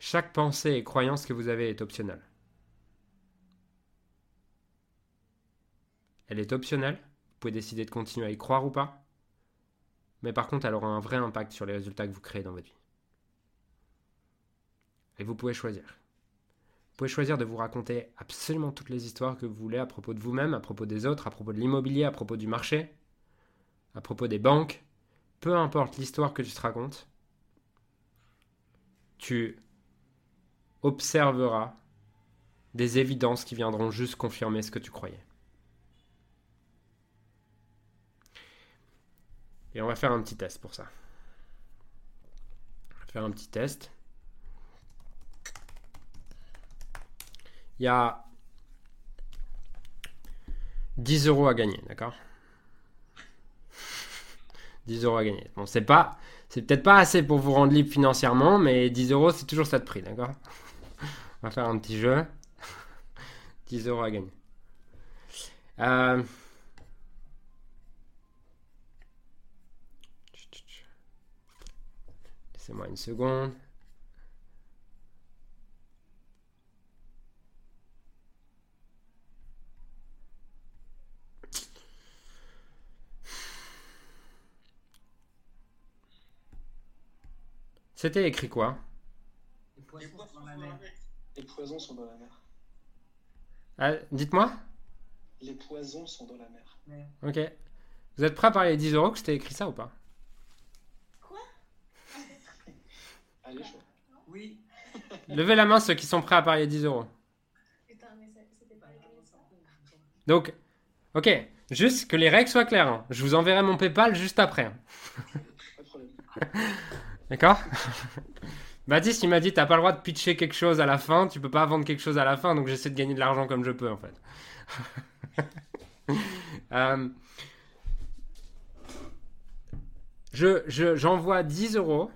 Chaque pensée et croyance que vous avez est optionnelle. Elle est optionnelle, vous pouvez décider de continuer à y croire ou pas, mais par contre elle aura un vrai impact sur les résultats que vous créez dans votre vie. Et vous pouvez choisir. Vous pouvez choisir de vous raconter absolument toutes les histoires que vous voulez à propos de vous-même, à propos des autres, à propos de l'immobilier, à propos du marché, à propos des banques. Peu importe l'histoire que tu te racontes, tu observeras des évidences qui viendront juste confirmer ce que tu croyais. Et on va faire un petit test pour ça. On va faire un petit test. Il y a 10 euros à gagner, d'accord? 10 euros à gagner. Bon, c'est pas, c'est peut-être pas assez pour vous rendre libre financièrement, mais 10 euros, c'est toujours ça de prix, d'accord? On va faire un petit jeu. [laughs] 10 euros à gagner. Euh, Laissez-moi une seconde. C'était écrit quoi? Les poissons dans la mer. Les poisons sont dans la mer. Ah, dites-moi Les poisons sont dans la mer. Ok. Vous êtes prêt à parler 10 euros que c'était écrit ça ou pas? Oui. Levez la main ceux qui sont prêts à parier 10 euros. Donc, ok, Juste que les règles soient claires. hein. Je vous enverrai mon PayPal juste après. hein. Pas de problème. [laughs] D'accord? [laughs] Baptiste, il m'a dit t'as pas le droit de pitcher quelque chose à la fin, tu peux pas vendre quelque chose à la fin, donc j'essaie de gagner de l'argent comme je peux en fait. [laughs] Euh, je, je- j'envoie 10 euros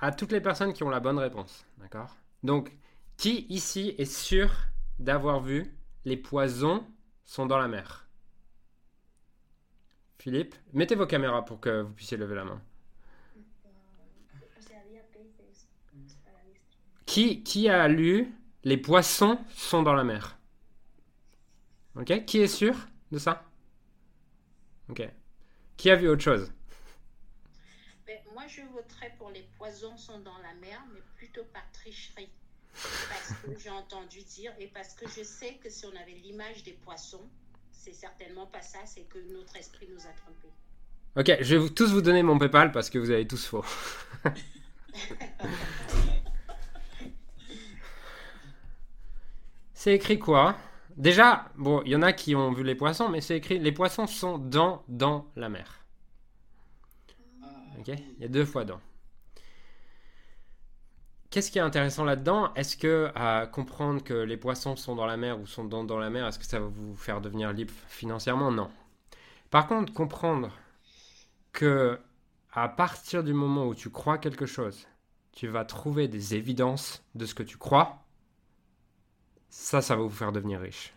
à toutes les personnes qui ont la bonne réponse. D'accord? Donc, qui ici est sûr d'avoir vu les poisons sont dans la mer? Philippe, mettez vos caméras pour que vous puissiez lever la main. Qui, qui a lu Les poissons sont dans la mer? Ok Qui est sûr de ça? Ok. Qui a vu autre chose? Ben, moi, je voterais pour les poisons sont dans la mer, mais plutôt par tricherie. Parce que j'ai entendu dire, et parce que je sais que si on avait l'image des poissons, c'est certainement pas ça, c'est que notre esprit nous a trompés. Ok, je vais vous, tous vous donner mon PayPal parce que vous avez tous faux. [laughs] [laughs] c'est écrit quoi? Déjà, bon, il y en a qui ont vu les poissons, mais c'est écrit les poissons sont dans, dans la mer. Ok? Il y a deux fois dans. Qu'est-ce qui est intéressant là-dedans? Est-ce que à comprendre que les poissons sont dans la mer ou sont dans, dans la mer, est-ce que ça va vous faire devenir libre financièrement? Non. Par contre, comprendre que à partir du moment où tu crois quelque chose, tu vas trouver des évidences de ce que tu crois, ça, ça va vous faire devenir riche.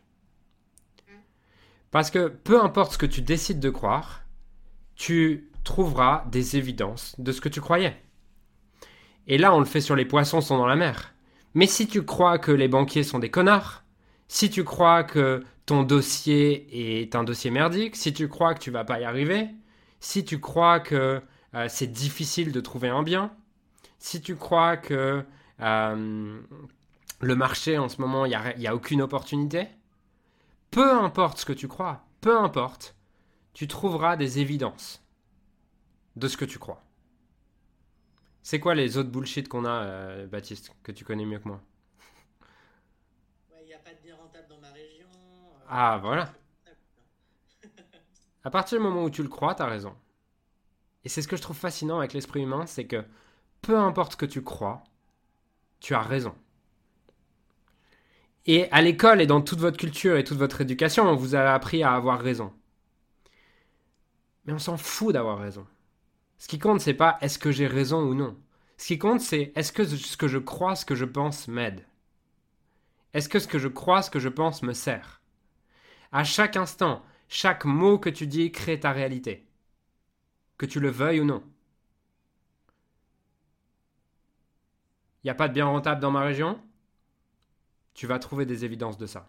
Parce que peu importe ce que tu décides de croire, tu trouveras des évidences de ce que tu croyais. Et là, on le fait sur les poissons sont dans la mer. Mais si tu crois que les banquiers sont des connards, si tu crois que ton dossier est un dossier merdique, si tu crois que tu vas pas y arriver, si tu crois que euh, c'est difficile de trouver un bien, si tu crois que euh, le marché en ce moment, il n'y a, il y a aucune opportunité, peu importe ce que tu crois, peu importe, tu trouveras des évidences de ce que tu crois. C'est quoi les autres bullshit qu'on a, euh, Baptiste, que tu connais mieux que moi? Ouais, il n'y a pas de bien rentable dans ma région. euh, Ah, voilà. [laughs] À partir du moment où tu le crois, t'as raison. Et c'est ce que je trouve fascinant avec l'esprit humain, c'est que peu importe ce que tu crois, tu as raison. Et à l'école et dans toute votre culture et toute votre éducation, on vous a appris à avoir raison. Mais on s'en fout d'avoir raison. Ce qui compte, c'est pas est-ce que j'ai raison ou non. Ce qui compte, c'est est-ce que ce que je crois, ce que je pense m'aide. Est-ce que ce que je crois, ce que je pense me sert. À chaque instant, chaque mot que tu dis crée ta réalité. Que tu le veuilles ou non. Il n'y a pas de bien rentable dans ma région? Tu vas trouver des évidences de ça.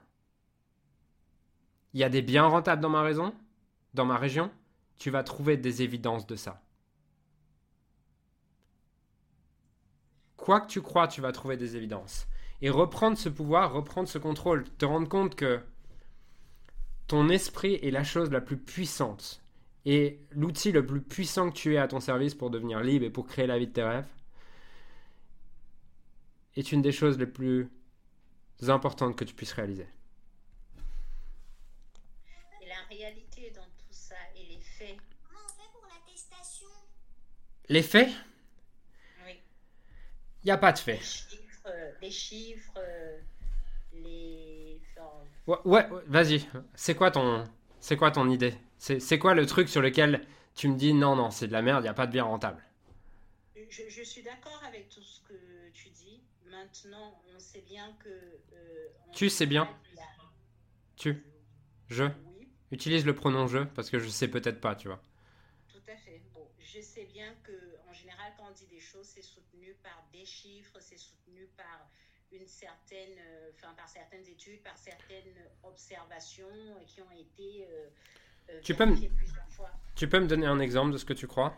Il y a des biens rentables dans ma raison Dans ma région Tu vas trouver des évidences de ça. Quoi que tu crois, tu vas trouver des évidences. Et reprendre ce pouvoir, reprendre ce contrôle, te rendre compte que ton esprit est la chose la plus puissante et l'outil le plus puissant que tu aies à ton service pour devenir libre et pour créer la vie de tes rêves est une des choses les plus importantes que tu puisses réaliser. Et la réalité dans tout ça et les faits, Comment on fait pour l'attestation Les faits, oui. il n'y a pas de les faits. chiffres, euh, les, chiffres, euh, les... enfin, Ouais, ouais, ouais, vas-y. C'est quoi ton, c'est quoi ton idée? C'est quoi le truc sur lequel tu me dis non, non, c'est de la merde, il n'y a pas de bien rentable? Je, je suis d'accord avec tout ce. Maintenant, on sait bien que. euh, Tu sais bien. Tu, je, Oui, utilise le pronom je parce que je sais peut-être pas, tu vois. tout à fait. Bon, je sais bien que en général, quand on dit des choses, c'est soutenu par des chiffres, c'est soutenu par une certaine, euh, enfin par certaines études, par certaines observations qui ont été euh, euh, Tu peux me- fois. Tu peux me donner un exemple de ce que tu crois?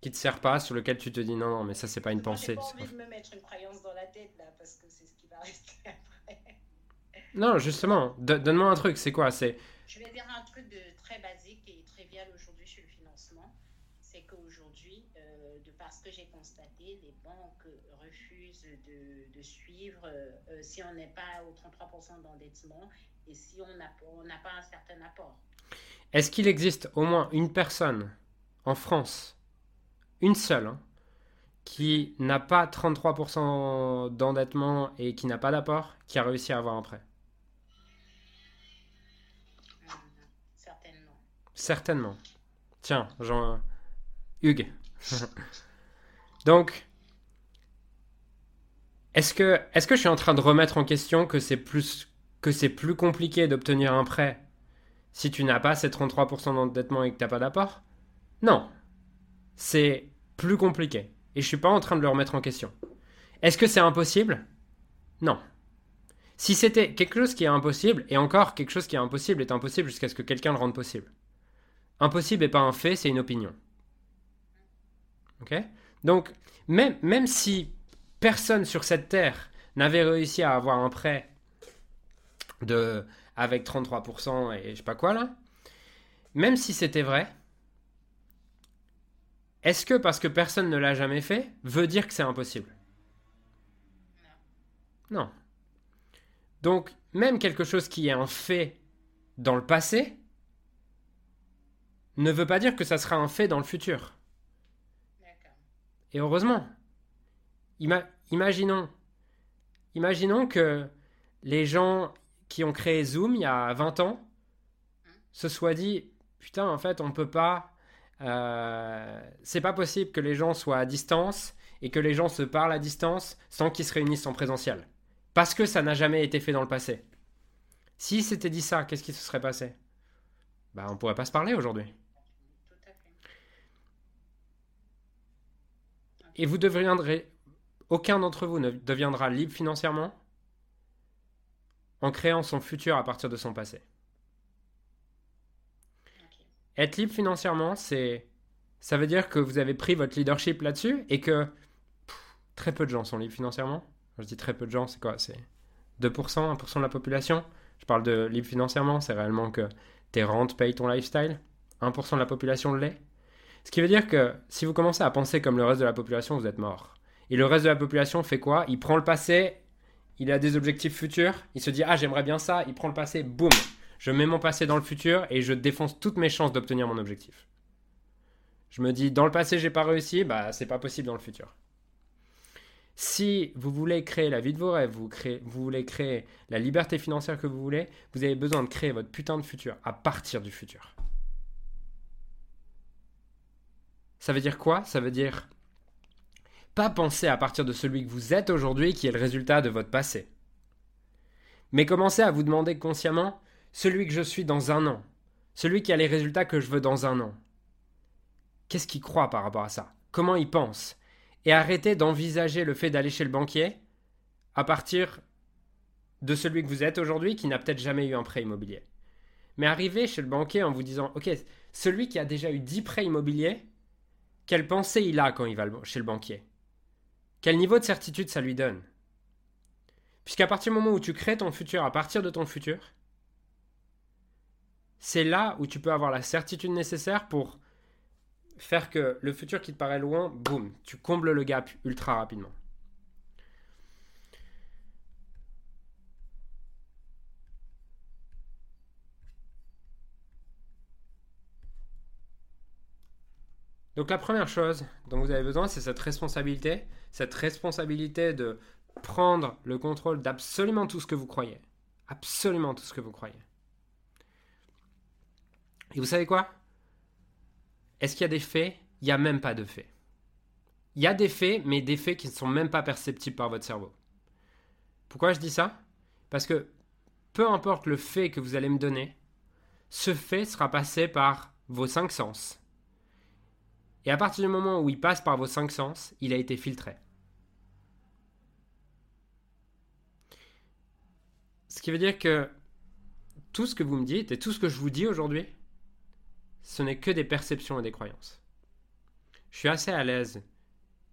Qui te sert pas, sur lequel tu te dis non, non, mais ça c'est pas une pensée. Pas envie de me mettre une croyance dans la tête là, parce que c'est ce qui va rester [laughs] après. Non, justement, do- donne-moi un truc, c'est quoi C'est Je vais dire un truc de très basique et trivial aujourd'hui sur le financement. C'est qu'aujourd'hui, euh, de parce que j'ai constaté, les banques refusent de, de suivre euh, si on n'est pas au 33% d'endettement et si on n'a pas un certain apport. Est-ce qu'il existe au moins une personne en France, une seule, hein, qui n'a pas 33% d'endettement et qui n'a pas d'apport, qui a réussi à avoir un prêt Hum, certainement. Certainement. Tiens, Jean... Hugues. [laughs] Donc, est-ce que, est-ce que je suis en train de remettre en question que c'est plus, que c'est plus compliqué d'obtenir un prêt si tu n'as pas ces 33% d'endettement et que tu n'as pas d'apport? Non. C'est plus compliqué. Et je suis pas en train de le remettre en question. Est-ce que c'est impossible? Non. Si c'était quelque chose qui est impossible, et encore quelque chose qui est impossible est impossible jusqu'à ce que quelqu'un le rende possible. Impossible n'est pas un fait, c'est une opinion. Ok? Donc, même, même si personne sur cette terre n'avait réussi à avoir un prêt de, avec 33% et je sais pas quoi là, même si c'était vrai, est-ce que parce que personne ne l'a jamais fait, veut dire que c'est impossible? Non. Donc, même quelque chose qui est un fait dans le passé ne veut pas dire que ça sera un fait dans le futur. Et heureusement. Ima- imaginons, imaginons que les gens qui ont créé Zoom il y a 20 ans se soient dit putain en fait on peut pas euh, c'est pas possible que les gens soient à distance et que les gens se parlent à distance sans qu'ils se réunissent en présentiel. Parce que ça n'a jamais été fait dans le passé. Si c'était dit ça qu'est-ce qui se serait passé? Bah on pourrait pas se parler aujourd'hui. Et vous deviendrez aucun d'entre vous ne deviendra libre financièrement en créant son futur à partir de son passé. Être libre financièrement, c'est ça veut dire que vous avez pris votre leadership là-dessus et que très peu de gens sont libres financièrement. Je dis très peu de gens, c'est quoi? C'est 2%, 1% de la population. Je parle de libre financièrement, c'est réellement que tes rentes payent ton lifestyle. 1% de la population l'est. Ce qui veut dire que si vous commencez à penser comme le reste de la population, vous êtes mort. Et le reste de la population fait quoi? Il prend le passé, il a des objectifs futurs, il se dit ah j'aimerais bien ça, il prend le passé, boum, je mets mon passé dans le futur et je défonce toutes mes chances d'obtenir mon objectif. Je me dis dans le passé j'ai pas réussi, bah c'est pas possible dans le futur. Si vous voulez créer la vie de vos rêves, vous, voulez créer la liberté financière que vous voulez, vous avez besoin de créer votre putain de futur à partir du futur. Ça veut dire quoi? Ça veut dire pas penser à partir de celui que vous êtes aujourd'hui qui est le résultat de votre passé. Mais commencez à vous demander consciemment celui que je suis dans un an, celui qui a les résultats que je veux dans un an. Qu'est-ce qu'il croit par rapport à ça? Comment il pense? Et arrêtez d'envisager le fait d'aller chez le banquier à partir de celui que vous êtes aujourd'hui qui n'a peut-être jamais eu un prêt immobilier. Mais arrivez chez le banquier en vous disant, ok, celui qui a déjà eu 10 prêts immobiliers, quelle pensée il a quand il va chez le banquier? Quel niveau de certitude ça lui donne? Puisqu'à partir du moment où tu crées ton futur à partir de ton futur, c'est là où tu peux avoir la certitude nécessaire pour faire que le futur qui te paraît loin, boum, tu combles le gap ultra rapidement. Donc la première chose dont vous avez besoin, c'est cette responsabilité, cette responsabilité de prendre le contrôle d'absolument tout ce que vous croyez. Absolument tout ce que vous croyez. Et vous savez quoi? Est-ce qu'il y a des faits? Il n'y a même pas de faits. Il y a des faits, mais des faits qui ne sont même pas perceptibles par votre cerveau. Pourquoi je dis ça? Parce que peu importe le fait que vous allez me donner, ce fait sera passé par vos cinq sens. Et à partir du moment où il passe par vos cinq sens, il a été filtré. Ce qui veut dire que tout ce que vous me dites et tout ce que je vous dis aujourd'hui, ce n'est que des perceptions et des croyances. Je suis assez à l'aise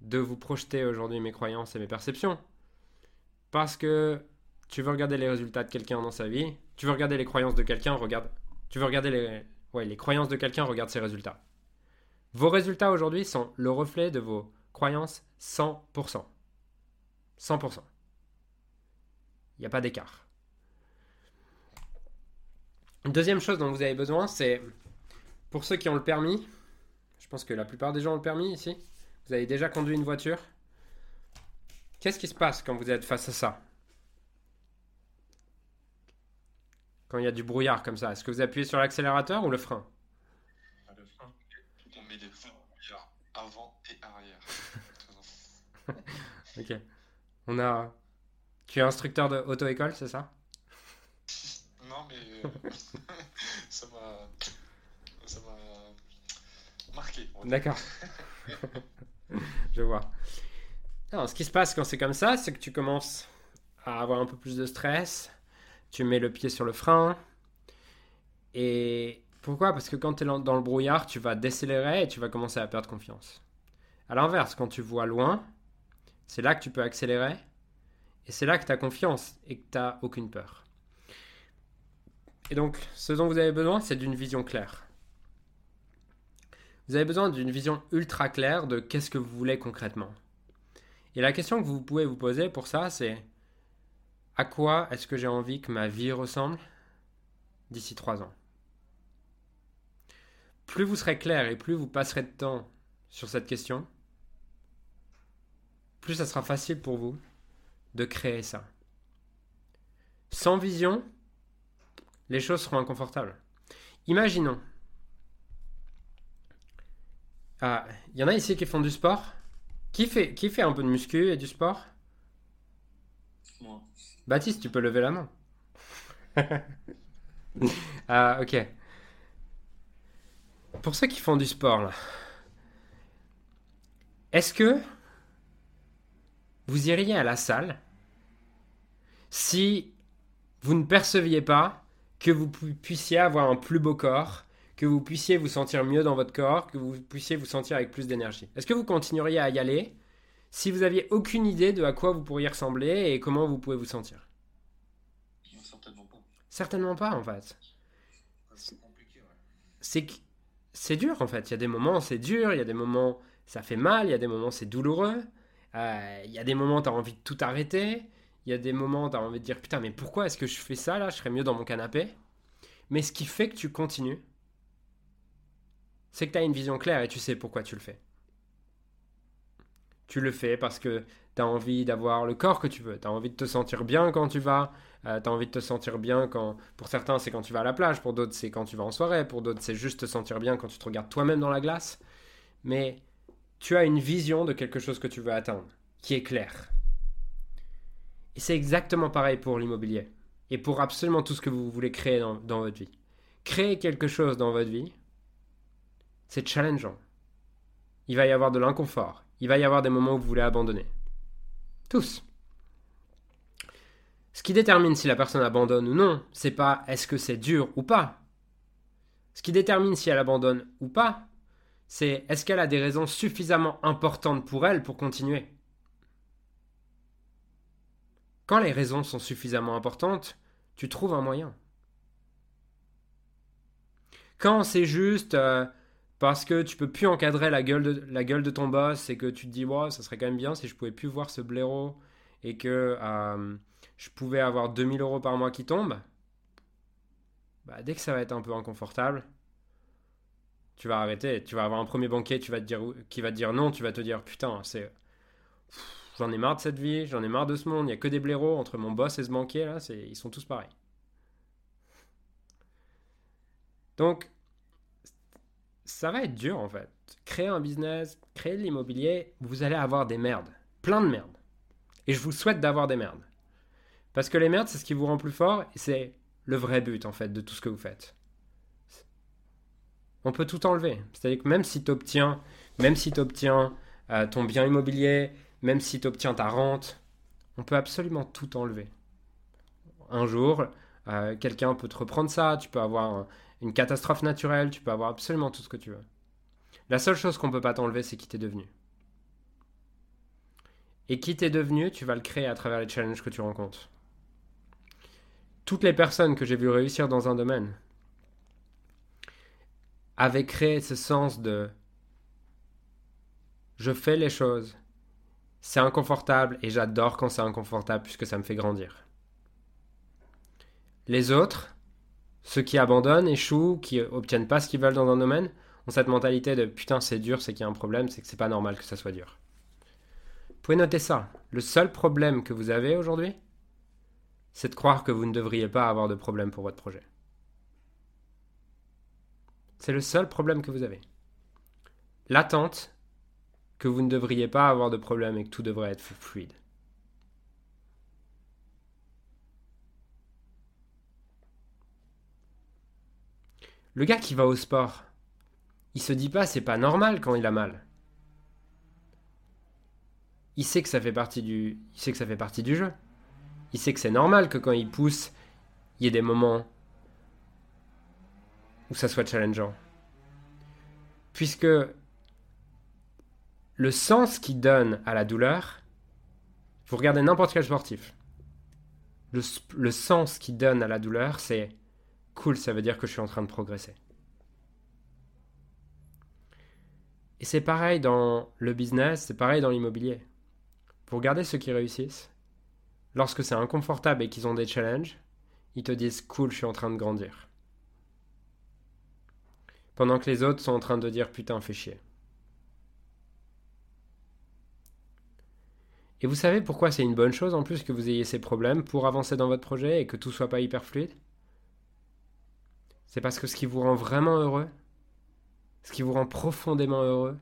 de vous projeter aujourd'hui mes croyances et mes perceptions. Parce que tu veux regarder les résultats de quelqu'un dans sa vie, tu veux regarder les croyances de quelqu'un, regarde. Tu veux regarder les, ouais, les croyances de quelqu'un, regarde ses résultats. Vos résultats aujourd'hui sont le reflet de vos croyance 100%. 100%. Il n'y a pas d'écart. Deuxième chose dont vous avez besoin, c'est pour ceux qui ont le permis, je pense que la plupart des gens ont le permis ici, vous avez déjà conduit une voiture. Qu'est-ce qui se passe quand vous êtes face à ça? Quand il y a du brouillard comme ça, est-ce que vous appuyez sur l'accélérateur ou le frein? À le frein. On met des freins brouillard avant et arrière. [laughs] Ok. On a. Tu es instructeur de auto-école, c'est ça? [laughs] Non, mais euh, [laughs] ça m'a. D'accord. [laughs] Je vois. Ce qui se passe quand c'est comme ça, c'est que tu commences à avoir un peu plus de stress. Tu mets le pied sur le frein. Et pourquoi? Parce que quand tu es dans le brouillard, tu vas décélérer et tu vas commencer à perdre confiance. À l'inverse, quand tu vois loin, c'est là que tu peux accélérer. Et c'est là que tu as confiance et que tu n'as aucune peur. Et donc, ce dont vous avez besoin, c'est d'une vision claire. Vous avez besoin d'une vision ultra claire de qu'est-ce que vous voulez concrètement. Et la question que vous pouvez vous poser pour ça, c'est à quoi est-ce que j'ai envie que ma vie ressemble d'ici trois ans? Plus vous serez clair et plus vous passerez de temps sur cette question, plus ça sera facile pour vous de créer ça. Sans vision, les choses seront inconfortables. Imaginons. Ah, il y en a ici qui font du sport? Qui fait, qui fait un peu de muscu et du sport? Moi. Baptiste, tu peux lever la main. [laughs] ah, ok. Pour ceux qui font du sport, là, est-ce que vous iriez à la salle si vous ne perceviez pas que vous pu- puissiez avoir un plus beau corps, que vous puissiez vous sentir mieux dans votre corps, que vous puissiez vous sentir avec plus d'énergie Est-ce que vous continueriez à y aller si vous aviez aucune idée de à quoi vous pourriez ressembler et comment vous pouvez vous sentir? Certainement pas. Certainement pas, en fait. C'est compliqué, ouais. c'est dur en fait. Il y a des moments c'est dur, il y a des moments ça fait mal, il y a des moments c'est douloureux, Euh, il y a des moments tu as envie de tout arrêter, il y a des moments tu as envie de dire putain mais pourquoi est-ce que je fais ça là, je serais mieux dans mon canapé. Mais ce qui fait que tu continues, c'est que tu as une vision claire et tu sais pourquoi tu le fais. Tu le fais parce que tu as envie d'avoir le corps que tu veux, tu as envie de te sentir bien quand tu vas, tu as envie de te sentir bien quand... Pour certains, c'est quand tu vas à la plage, pour d'autres, c'est quand tu vas en soirée, pour d'autres, c'est juste te sentir bien quand tu te regardes toi-même dans la glace. Mais tu as une vision de quelque chose que tu veux atteindre, qui est claire. Et c'est exactement pareil pour l'immobilier. Et pour absolument tout ce que vous voulez créer dans, dans votre vie. Créer quelque chose dans votre vie, c'est challengeant. Il va y avoir de l'inconfort. Il va y avoir des moments où vous voulez abandonner. Tous. Ce qui détermine si la personne abandonne ou non, c'est pas est-ce que c'est dur ou pas. Ce qui détermine si elle abandonne ou pas, c'est est-ce qu'elle a des raisons suffisamment importantes pour elle pour continuer. Quand les raisons sont suffisamment importantes, tu trouves un moyen. Quand c'est juste euh, parce que tu peux plus encadrer la gueule de, la gueule de ton boss et que tu te dis, ça serait quand même bien si je pouvais plus voir ce blaireau et que euh, je pouvais avoir 2000 euros par mois qui tombent, bah, dès que ça va être un peu inconfortable, tu vas arrêter. Tu vas avoir un premier banquier tu vas te dire, qui va te dire non, tu vas te dire putain, J'en ai marre de cette vie, j'en ai marre de ce monde, il n'y a que des blaireaux entre mon boss et ce banquier là, ils sont tous pareils. Donc, ça va être dur en fait. Créer un business, créer de l'immobilier, vous allez avoir des merdes. Plein de merdes. Et je vous souhaite d'avoir des merdes. Parce que les merdes, c'est ce qui vous rend plus fort et c'est le vrai but en fait de tout ce que vous faites. On peut tout enlever. C'est-à-dire que même si tu obtiens, même si obtiens ton bien immobilier, même si tu obtiens ta rente, on peut absolument tout enlever. Un jour, euh, quelqu'un peut te reprendre ça, tu peux avoir un- une catastrophe naturelle, tu peux avoir absolument tout ce que tu veux. La seule chose qu'on peut pas t'enlever, c'est qui t'es devenu. Et qui t'es devenu, tu vas le créer à travers les challenges que tu rencontres. Toutes les personnes que j'ai vues réussir dans un domaine avaient créé ce sens de je fais les choses. C'est inconfortable et j'adore quand c'est inconfortable puisque ça me fait grandir. Les autres, ceux qui abandonnent, échouent, qui obtiennent pas ce qu'ils veulent dans un domaine, ont cette mentalité de putain c'est dur, c'est qu'il y a un problème, c'est que c'est pas normal que ça soit dur. Vous pouvez noter ça. Le seul problème que vous avez aujourd'hui, c'est de croire que vous ne devriez pas avoir de problème pour votre projet. C'est le seul problème que vous avez. L'attente que vous ne devriez pas avoir de problème et que tout devrait être fluide. Le gars qui va au sport, il se dit pas c'est pas normal quand il a mal. Il sait que ça fait partie du, il sait que ça fait partie du jeu. Il sait que c'est normal que quand il pousse, il y ait des moments où ça soit challengeant. Puisque le sens qu'il donne à la douleur, vous regardez n'importe quel sportif, le, le sens qu'il donne à la douleur, c'est cool, ça veut dire que je suis en train de progresser. Et c'est pareil dans le business, c'est pareil dans l'immobilier. Vous regardez ceux qui réussissent, lorsque c'est inconfortable et qu'ils ont des challenges, ils te disent cool, je suis en train de grandir. Pendant que les autres sont en train de dire putain, fais chier. Et vous savez pourquoi c'est une bonne chose en plus que vous ayez ces problèmes pour avancer dans votre projet et que tout soit pas hyper fluide? C'est parce que ce qui vous rend vraiment heureux, ce qui vous rend profondément heureux,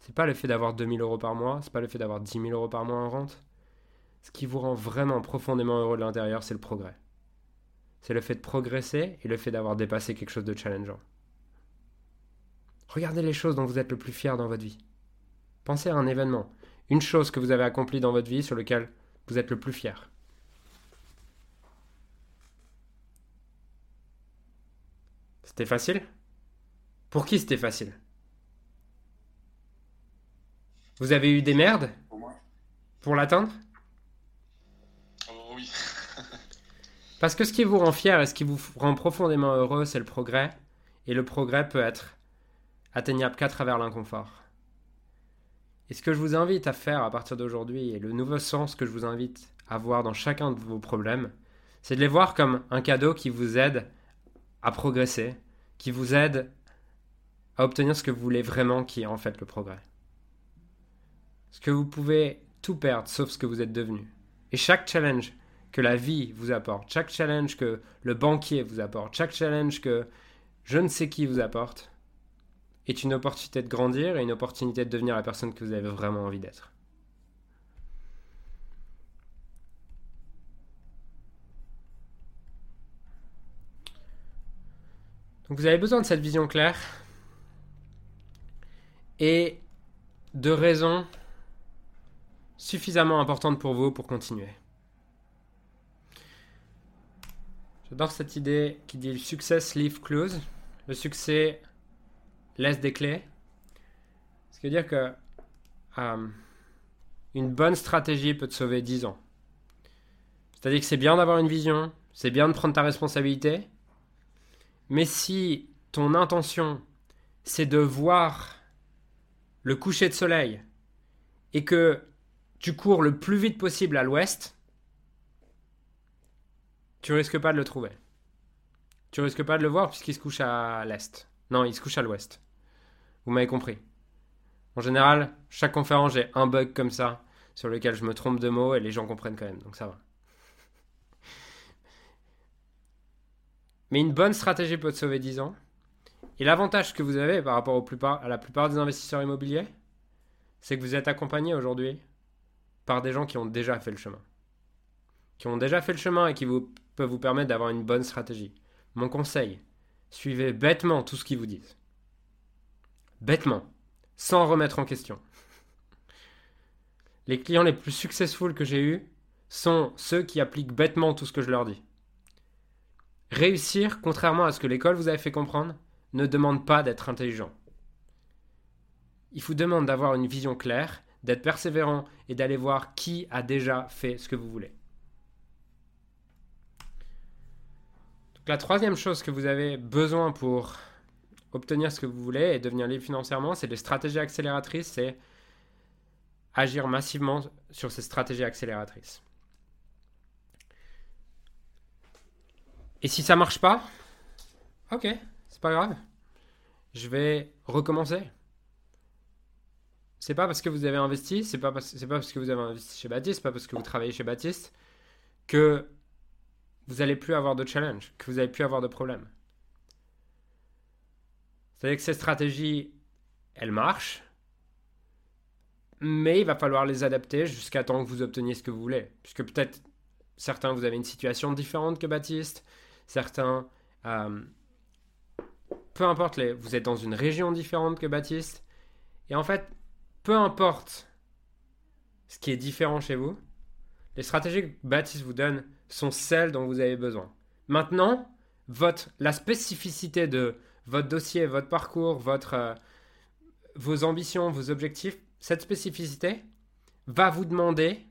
c'est pas le fait d'avoir 2000 euros par mois, c'est pas le fait d'avoir 10 000 euros par mois en rente. Ce qui vous rend vraiment profondément heureux de l'intérieur, c'est le progrès. C'est le fait de progresser et le fait d'avoir dépassé quelque chose de challengeant. Regardez les choses dont vous êtes le plus fier dans votre vie. Pensez à un événement, une chose que vous avez accomplie dans votre vie sur lequel vous êtes le plus fier. C'était facile? Pour qui c'était facile? Vous avez eu des merdes? Pour moi pour l'atteindre? Oh oui. [laughs] Parce que ce qui vous rend fier et ce qui vous rend profondément heureux, c'est le progrès. Et le progrès peut être atteignable qu'à travers l'inconfort. Et ce que je vous invite à faire à partir d'aujourd'hui, et le nouveau sens que je vous invite à voir dans chacun de vos problèmes, c'est de les voir comme un cadeau qui vous aide à progresser, qui vous aide à obtenir ce que vous voulez vraiment, qui est en fait le progrès. Ce que vous pouvez tout perdre sauf ce que vous êtes devenu. Et chaque challenge que la vie vous apporte, chaque challenge que le banquier vous apporte, chaque challenge que je ne sais qui vous apporte, est une opportunité de grandir et une opportunité de devenir la personne que vous avez vraiment envie d'être. Vous avez besoin de cette vision claire et de raisons suffisamment importantes pour vous pour continuer. J'adore cette idée qui dit success leave clues. Le succès laisse des clés. Ce qui veut dire que euh, une bonne stratégie peut te sauver 10 ans. C'est-à-dire que c'est bien d'avoir une vision, c'est bien de prendre ta responsabilité, mais si ton intention c'est de voir le coucher de soleil et que tu cours le plus vite possible à l'ouest, tu risques pas de le trouver. Tu risques pas de le voir puisqu'il se couche à l'est. Non, il se couche à l'ouest. Vous m'avez compris. En général, chaque conférence, j'ai un bug comme ça sur lequel je me trompe de mots et les gens comprennent quand même, donc ça va. Mais une bonne stratégie peut te sauver 10 ans. Et l'avantage que vous avez par rapport à la plupart des investisseurs immobiliers, c'est que vous êtes accompagné aujourd'hui par des gens qui ont déjà fait le chemin. Qui ont déjà fait le chemin et qui peuvent vous permettre d'avoir une bonne stratégie. Mon conseil, suivez bêtement tout ce qu'ils vous disent. Bêtement, sans remettre en question. Les clients les plus successful que j'ai eus sont ceux qui appliquent bêtement tout ce que je leur dis. Réussir, contrairement à ce que l'école vous avait fait comprendre, ne demande pas d'être intelligent. Il vous demande d'avoir une vision claire, d'être persévérant et d'aller voir qui a déjà fait ce que vous voulez. Donc la troisième chose que vous avez besoin pour obtenir ce que vous voulez et devenir libre financièrement, c'est des stratégies accélératrices, c'est agir massivement sur ces stratégies accélératrices. Et si ça marche pas, ok, c'est pas grave. Je vais recommencer. C'est pas parce que vous avez investi, c'est pas parce, pas parce que vous avez investi chez Baptiste, c'est pas parce que vous travaillez chez Baptiste que vous allez plus avoir de challenge, que vous allez plus avoir de problème. C'est-à-dire que ces stratégies, elles marchent, mais il va falloir les adapter jusqu'à temps que vous obteniez ce que vous voulez. Puisque peut-être certains, vous avez une situation différente que Baptiste, certains, euh, peu importe, les, vous êtes dans une région différente que Baptiste. Et en fait, peu importe ce qui est différent chez vous, les stratégies que Baptiste vous donne sont celles dont vous avez besoin. Maintenant, votre, la spécificité de votre dossier, votre parcours, votre, euh, vos ambitions, vos objectifs, cette spécificité va vous demander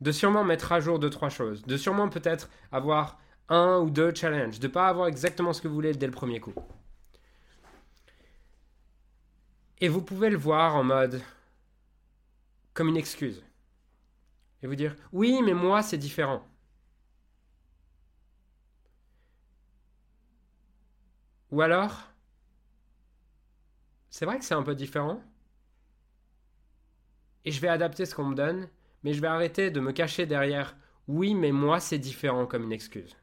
de sûrement mettre à jour deux, trois choses, de sûrement peut-être avoir un ou deux challenges, de ne pas avoir exactement ce que vous voulez dès le premier coup. Et vous pouvez le voir en mode comme une excuse. Et vous dire, oui, mais moi, c'est différent. Ou alors, c'est vrai que c'est un peu différent. Et je vais adapter ce qu'on me donne, mais je vais arrêter de me cacher derrière oui, mais moi c'est différent comme une excuse.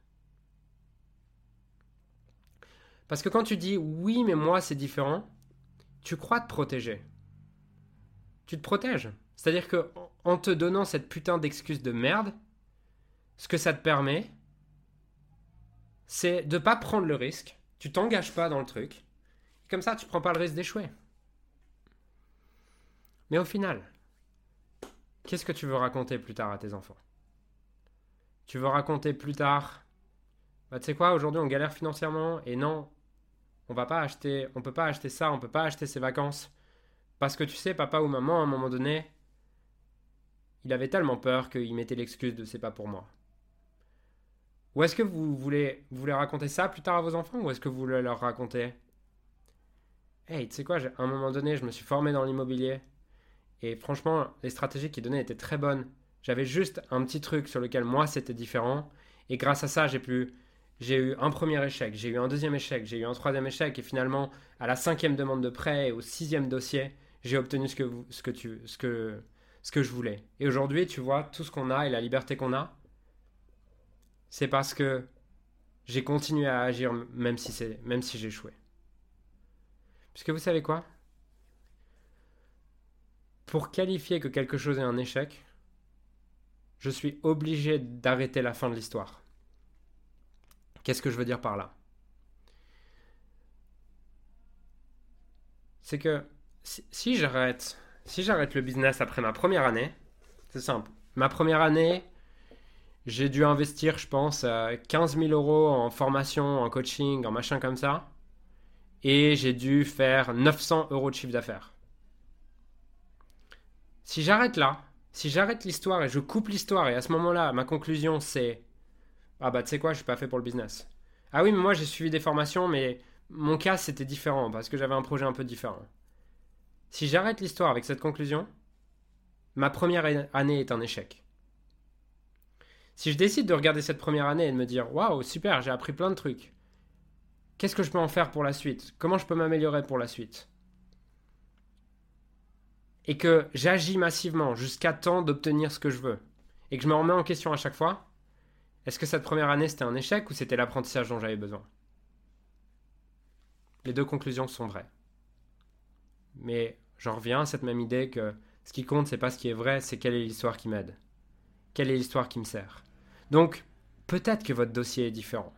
Parce que quand tu dis oui, mais moi c'est différent, tu crois te protéger. Tu te protèges. C'est-à-dire que en te donnant cette putain d'excuse de merde, ce que ça te permet, c'est de pas prendre le risque. Tu t'engages pas dans le truc. Comme ça, tu prends pas le risque d'échouer. Mais au final, qu'est-ce que tu veux raconter plus tard à tes enfants? Tu veux raconter plus tard, bah, tu sais quoi, aujourd'hui on galère financièrement et non, on va pas acheter, on peut pas acheter ça, on peut pas acheter ses vacances parce que tu sais, papa ou maman, à un moment donné, il avait tellement peur qu'il mettait l'excuse de c'est pas pour moi. Ou est-ce que vous voulez, vous voulez raconter ça plus tard à vos enfants ou est-ce que vous voulez leur raconter? Hey, tu sais quoi, à un moment donné, je me suis formé dans l'immobilier et franchement, les stratégies qu'il donnait étaient très bonnes. J'avais juste un petit truc sur lequel moi c'était différent et grâce à ça, j'ai pu j'ai eu un premier échec, j'ai eu un deuxième échec, j'ai eu un troisième échec, et finalement, à la cinquième demande de prêt et au sixième dossier, j'ai obtenu ce que, ce, que tu, ce, que, ce que je voulais. Et aujourd'hui, tu vois, tout ce qu'on a et la liberté qu'on a, c'est parce que j'ai continué à agir même si, c'est, même si j'ai échoué. Puisque vous savez quoi? Pour qualifier que quelque chose est un échec, je suis obligé d'arrêter la fin de l'histoire. Qu'est-ce que je veux dire par là? C'est que si, j'arrête si j'arrête le business après ma première année, c'est simple. Ma première année, j'ai dû investir, je pense, 15 000 euros en formation, en coaching, en machin comme ça. Et j'ai dû faire 900 euros de chiffre d'affaires. Si j'arrête là, si j'arrête l'histoire et je coupe l'histoire, et à ce moment-là, ma conclusion c'est ah bah tu sais quoi, je suis pas fait pour le business. Ah oui, mais moi j'ai suivi des formations, mais mon cas c'était différent parce que j'avais un projet un peu différent. Si j'arrête l'histoire avec cette conclusion, ma première année est un échec. Si je décide de regarder cette première année et de me dire waouh, super, j'ai appris plein de trucs, qu'est-ce que je peux en faire pour la suite? Comment je peux m'améliorer pour la suite? Et que j'agis massivement jusqu'à temps d'obtenir ce que je veux, et que je me remets en question à chaque fois, est-ce que cette première année c'était un échec ou c'était l'apprentissage dont j'avais besoin? Les deux conclusions sont vraies. Mais j'en reviens à cette même idée que ce qui compte c'est pas ce qui est vrai, c'est quelle est l'histoire qui m'aide. Quelle est l'histoire qui me sert? Donc, peut-être que votre dossier est différent.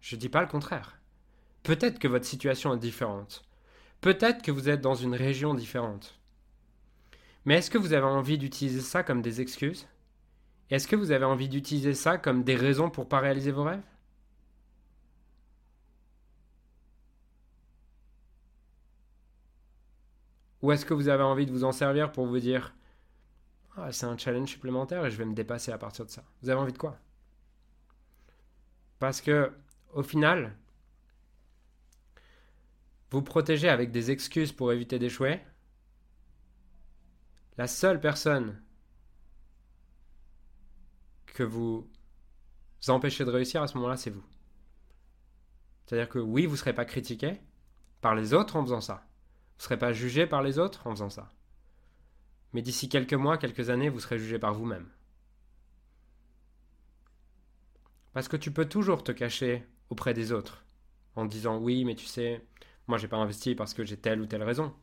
Je ne dis pas le contraire. Peut-être que votre situation est différente. Peut-être que vous êtes dans une région différente. Mais est-ce que vous avez envie d'utiliser ça comme des excuses? Est-ce que vous avez envie d'utiliser ça comme des raisons pour pas réaliser vos rêves? Ou est-ce que vous avez envie de vous en servir pour vous dire ah, c'est un challenge supplémentaire et je vais me dépasser à partir de ça Vous avez envie de quoi? Parce que au final, vous protégez avec des excuses pour éviter d'échouer, La seule personne vous empêchez de réussir à ce moment-là, c'est vous. C'est-à-dire que oui, vous ne serez pas critiqué par les autres en faisant ça. Vous ne serez pas jugé par les autres en faisant ça. Mais d'ici quelques mois, quelques années, vous serez jugé par vous-même. Parce que tu peux toujours te cacher auprès des autres en disant oui, mais tu sais, moi j'ai pas investi parce que j'ai telle ou telle raison.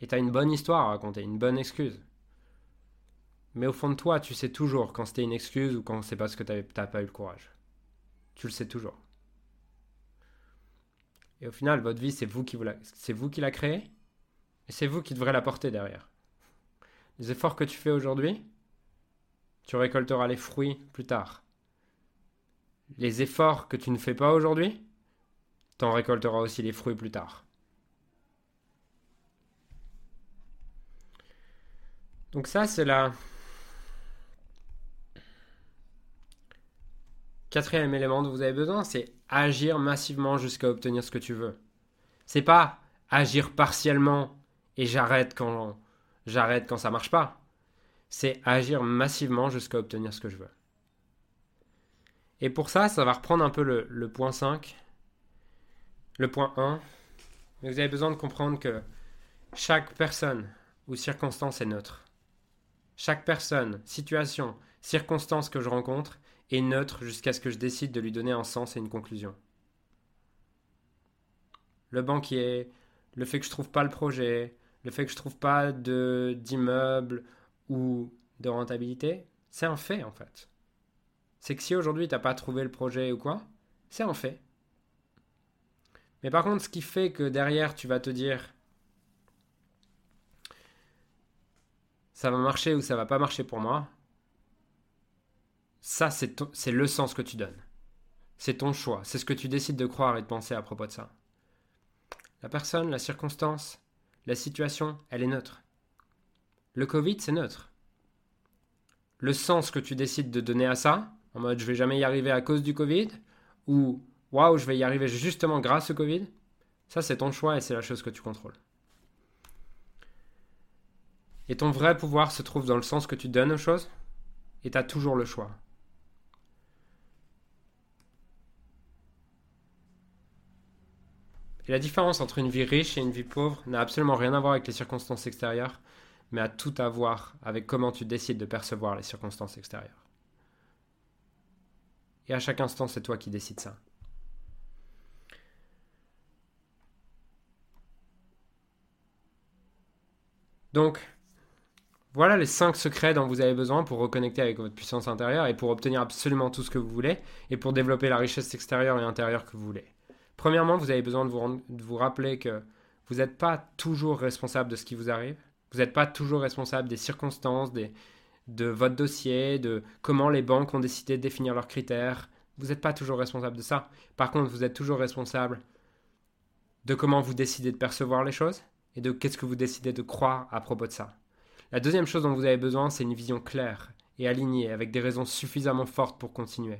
Et tu as une bonne histoire à raconter, une bonne excuse. Mais au fond de toi, tu sais toujours quand c'était une excuse ou quand c'est parce que tu n'as pas eu le courage. Tu le sais toujours. Et au final, votre vie, c'est vous qui, vous la créez. Et c'est vous qui devrez la porter derrière. Les efforts que tu fais aujourd'hui, tu récolteras les fruits plus tard. Les efforts que tu ne fais pas aujourd'hui, tu en récolteras aussi les fruits plus tard. Donc ça, c'est la quatrième élément dont vous avez besoin, c'est agir massivement jusqu'à obtenir ce que tu veux. C'est pas agir partiellement et j'arrête quand j'arrête quand ça marche pas. C'est agir massivement jusqu'à obtenir ce que je veux. Et pour ça, ça va reprendre un peu le, point 5, le point 1. Mais vous avez besoin de comprendre que chaque personne ou circonstance est neutre. Chaque personne, situation, circonstance que je rencontre est neutre jusqu'à ce que je décide de lui donner un sens et une conclusion. Le banquier, le fait que je trouve pas le projet, le fait que je trouve pas de d'immeuble ou de rentabilité, c'est un fait en fait. C'est que si aujourd'hui tu n'as pas trouvé le projet ou quoi, c'est un fait. Mais par contre, ce qui fait que derrière tu vas te dire ça va marcher ou ça va pas marcher pour moi, ça, c'est le sens que tu donnes. C'est ton choix. C'est ce que tu décides de croire et de penser à propos de ça. La personne, la circonstance, la situation, elle est neutre. Le Covid, c'est neutre. Le sens que tu décides de donner à ça, en mode je vais jamais y arriver à cause du Covid, ou waouh, je vais y arriver justement grâce au Covid, ça c'est ton choix et c'est la chose que tu contrôles. Et ton vrai pouvoir se trouve dans le sens que tu donnes aux choses, et tu as toujours le choix. Et la différence entre une vie riche et une vie pauvre n'a absolument rien à voir avec les circonstances extérieures, mais a tout à voir avec comment tu décides de percevoir les circonstances extérieures. Et à chaque instant, c'est toi qui décides ça. Donc, voilà les 5 secrets dont vous avez besoin pour reconnecter avec votre puissance intérieure et pour obtenir absolument tout ce que vous voulez et pour développer la richesse extérieure et intérieure que vous voulez. Premièrement, vous avez besoin de vous, rappeler que vous n'êtes pas toujours responsable de ce qui vous arrive. Vous n'êtes pas toujours responsable des circonstances, de votre dossier, de comment les banques ont décidé de définir leurs critères. Vous n'êtes pas toujours responsable de ça. Par contre, vous êtes toujours responsable de comment vous décidez de percevoir les choses et de qu'est-ce que vous décidez de croire à propos de ça. La deuxième chose dont vous avez besoin, c'est une vision claire et alignée avec des raisons suffisamment fortes pour continuer.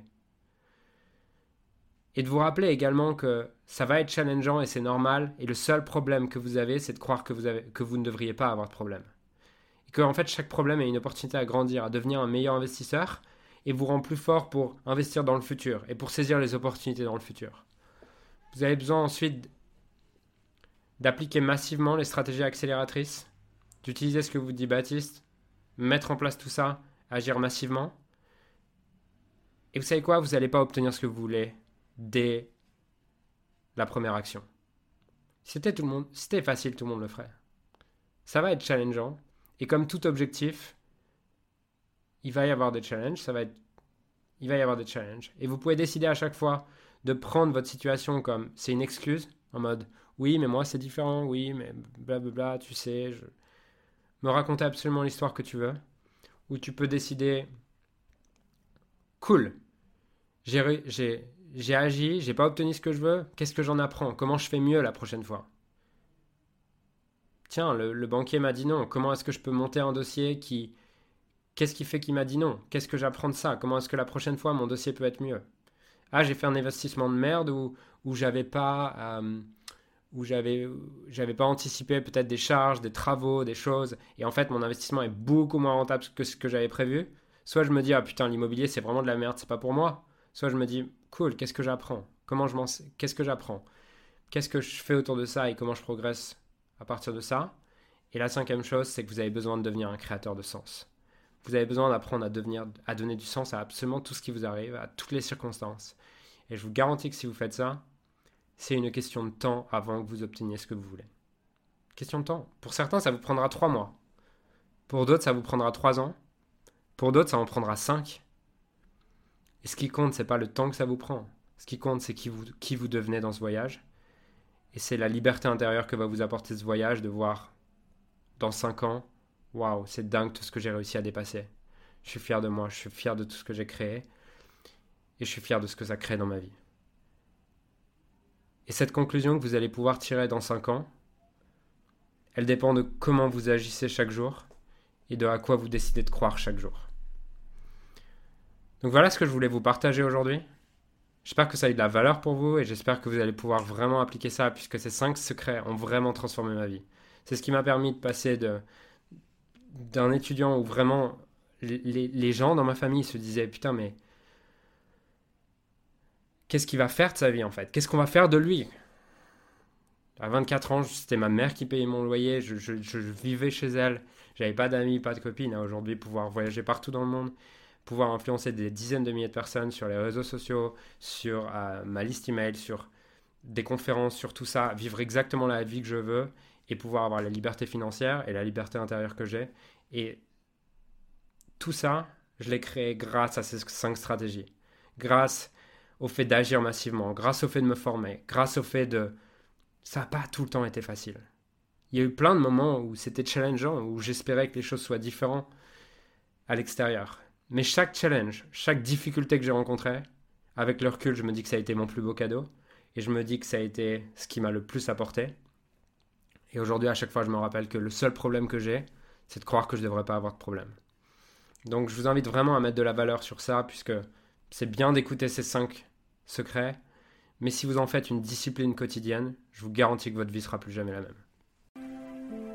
Et de vous rappeler également que ça va être challengeant et c'est normal. Et le seul problème que vous avez, c'est de croire que vous, ne devriez pas avoir de problème. Et que en fait, chaque problème est une opportunité à grandir, à devenir un meilleur investisseur et vous rend plus fort pour investir dans le futur et pour saisir les opportunités dans le futur. Vous avez besoin ensuite d'appliquer massivement les stratégies accélératrices, d'utiliser ce que vous dit Baptiste, mettre en place tout ça, agir massivement. Et vous savez quoi? Vous n'allez pas obtenir ce que vous voulez dès la première action. C'était tout le monde, c'était facile, tout le monde le ferait. Ça va être challengeant et comme tout objectif, il va y avoir des challenges, ça va être il va y avoir des challenges et vous pouvez décider à chaque fois de prendre votre situation comme c'est une excuse en mode oui, mais moi c'est différent, oui, mais blablabla, tu sais, je me raconter absolument l'histoire que tu veux ou tu peux décider cool. J'ai j'ai agi, j'ai pas obtenu ce que je veux, qu'est-ce que j'en apprends? Comment je fais mieux la prochaine fois? Tiens, le, banquier m'a dit non, comment est-ce que je peux monter un dossier qui... Qu'est-ce qui fait qu'il m'a dit non? Qu'est-ce que j'apprends de ça? Comment est-ce que la prochaine fois mon dossier peut être mieux? Ah, j'ai fait un investissement de merde où, où j'avais pas... Euh, où j'avais j'avais pas anticipé peut-être des charges, des travaux, des choses, et en fait mon investissement est beaucoup moins rentable que ce que j'avais prévu. Soit je me dis ah putain l'immobilier c'est vraiment de la merde, c'est pas pour moi. Soit je me dis cool, qu'est-ce que j'apprends? Comment je m'en qu'est-ce que j'apprends? Qu'est-ce que je fais autour de ça et comment je progresse à partir de ça? Et la cinquième chose, c'est que vous avez besoin de devenir un créateur de sens. Vous avez besoin d'apprendre à devenir à donner du sens à absolument tout ce qui vous arrive, à toutes les circonstances. Et je vous garantis que si vous faites ça, c'est une question de temps avant que vous obteniez ce que vous voulez. Question de temps. Pour certains, ça vous prendra trois mois. Pour d'autres, ça vous prendra trois ans. Pour d'autres, ça en prendra cinq. Et ce qui compte, c'est pas le temps que ça vous prend. Ce qui compte, c'est qui vous, qui vous devenez dans ce voyage. Et c'est la liberté intérieure que va vous apporter ce voyage de voir dans cinq ans, waouh, c'est dingue tout ce que j'ai réussi à dépasser. Je suis fier de moi, je suis fier de tout ce que j'ai créé. Et je suis fier de ce que ça crée dans ma vie. Et cette conclusion que vous allez pouvoir tirer dans 5 ans, elle dépend de comment vous agissez chaque jour et de à quoi vous décidez de croire chaque jour. Donc voilà ce que je voulais vous partager aujourd'hui. J'espère que ça a eu de la valeur pour vous et j'espère que vous allez pouvoir vraiment appliquer ça puisque ces 5 secrets ont vraiment transformé ma vie. C'est ce qui m'a permis de passer de, d'un étudiant où vraiment les, les, gens dans ma famille se disaient putain mais qu'est-ce qu'il va faire de sa vie en fait? Qu'est-ce qu'on va faire de lui? À 24 ans, c'était ma mère qui payait mon loyer, je, vivais chez elle, j'avais pas d'amis, pas de copines. Aujourd'hui, pouvoir voyager partout dans le monde, pouvoir influencer des dizaines de milliers de personnes sur les réseaux sociaux, sur euh, ma liste email, sur des conférences, sur tout ça, vivre exactement la vie que je veux et pouvoir avoir la liberté financière et la liberté intérieure que j'ai. Et tout ça, je l'ai créé grâce à ces cinq stratégies. Grâce au fait d'agir massivement, grâce au fait de me former, grâce au fait de... Ça n'a pas tout le temps été facile. Il y a eu plein de moments où c'était challengeant, où j'espérais que les choses soient différentes à l'extérieur. Mais chaque challenge, chaque difficulté que j'ai rencontrée, avec le recul, je me dis que ça a été mon plus beau cadeau. Et je me dis que ça a été ce qui m'a le plus apporté. Et aujourd'hui, à chaque fois, je me rappelle que le seul problème que j'ai, c'est de croire que je ne devrais pas avoir de problème. Donc je vous invite vraiment à mettre de la valeur sur ça, puisque c'est bien d'écouter ces cinq secret, mais si vous en faites une discipline quotidienne, je vous garantis que votre vie sera plus jamais la même.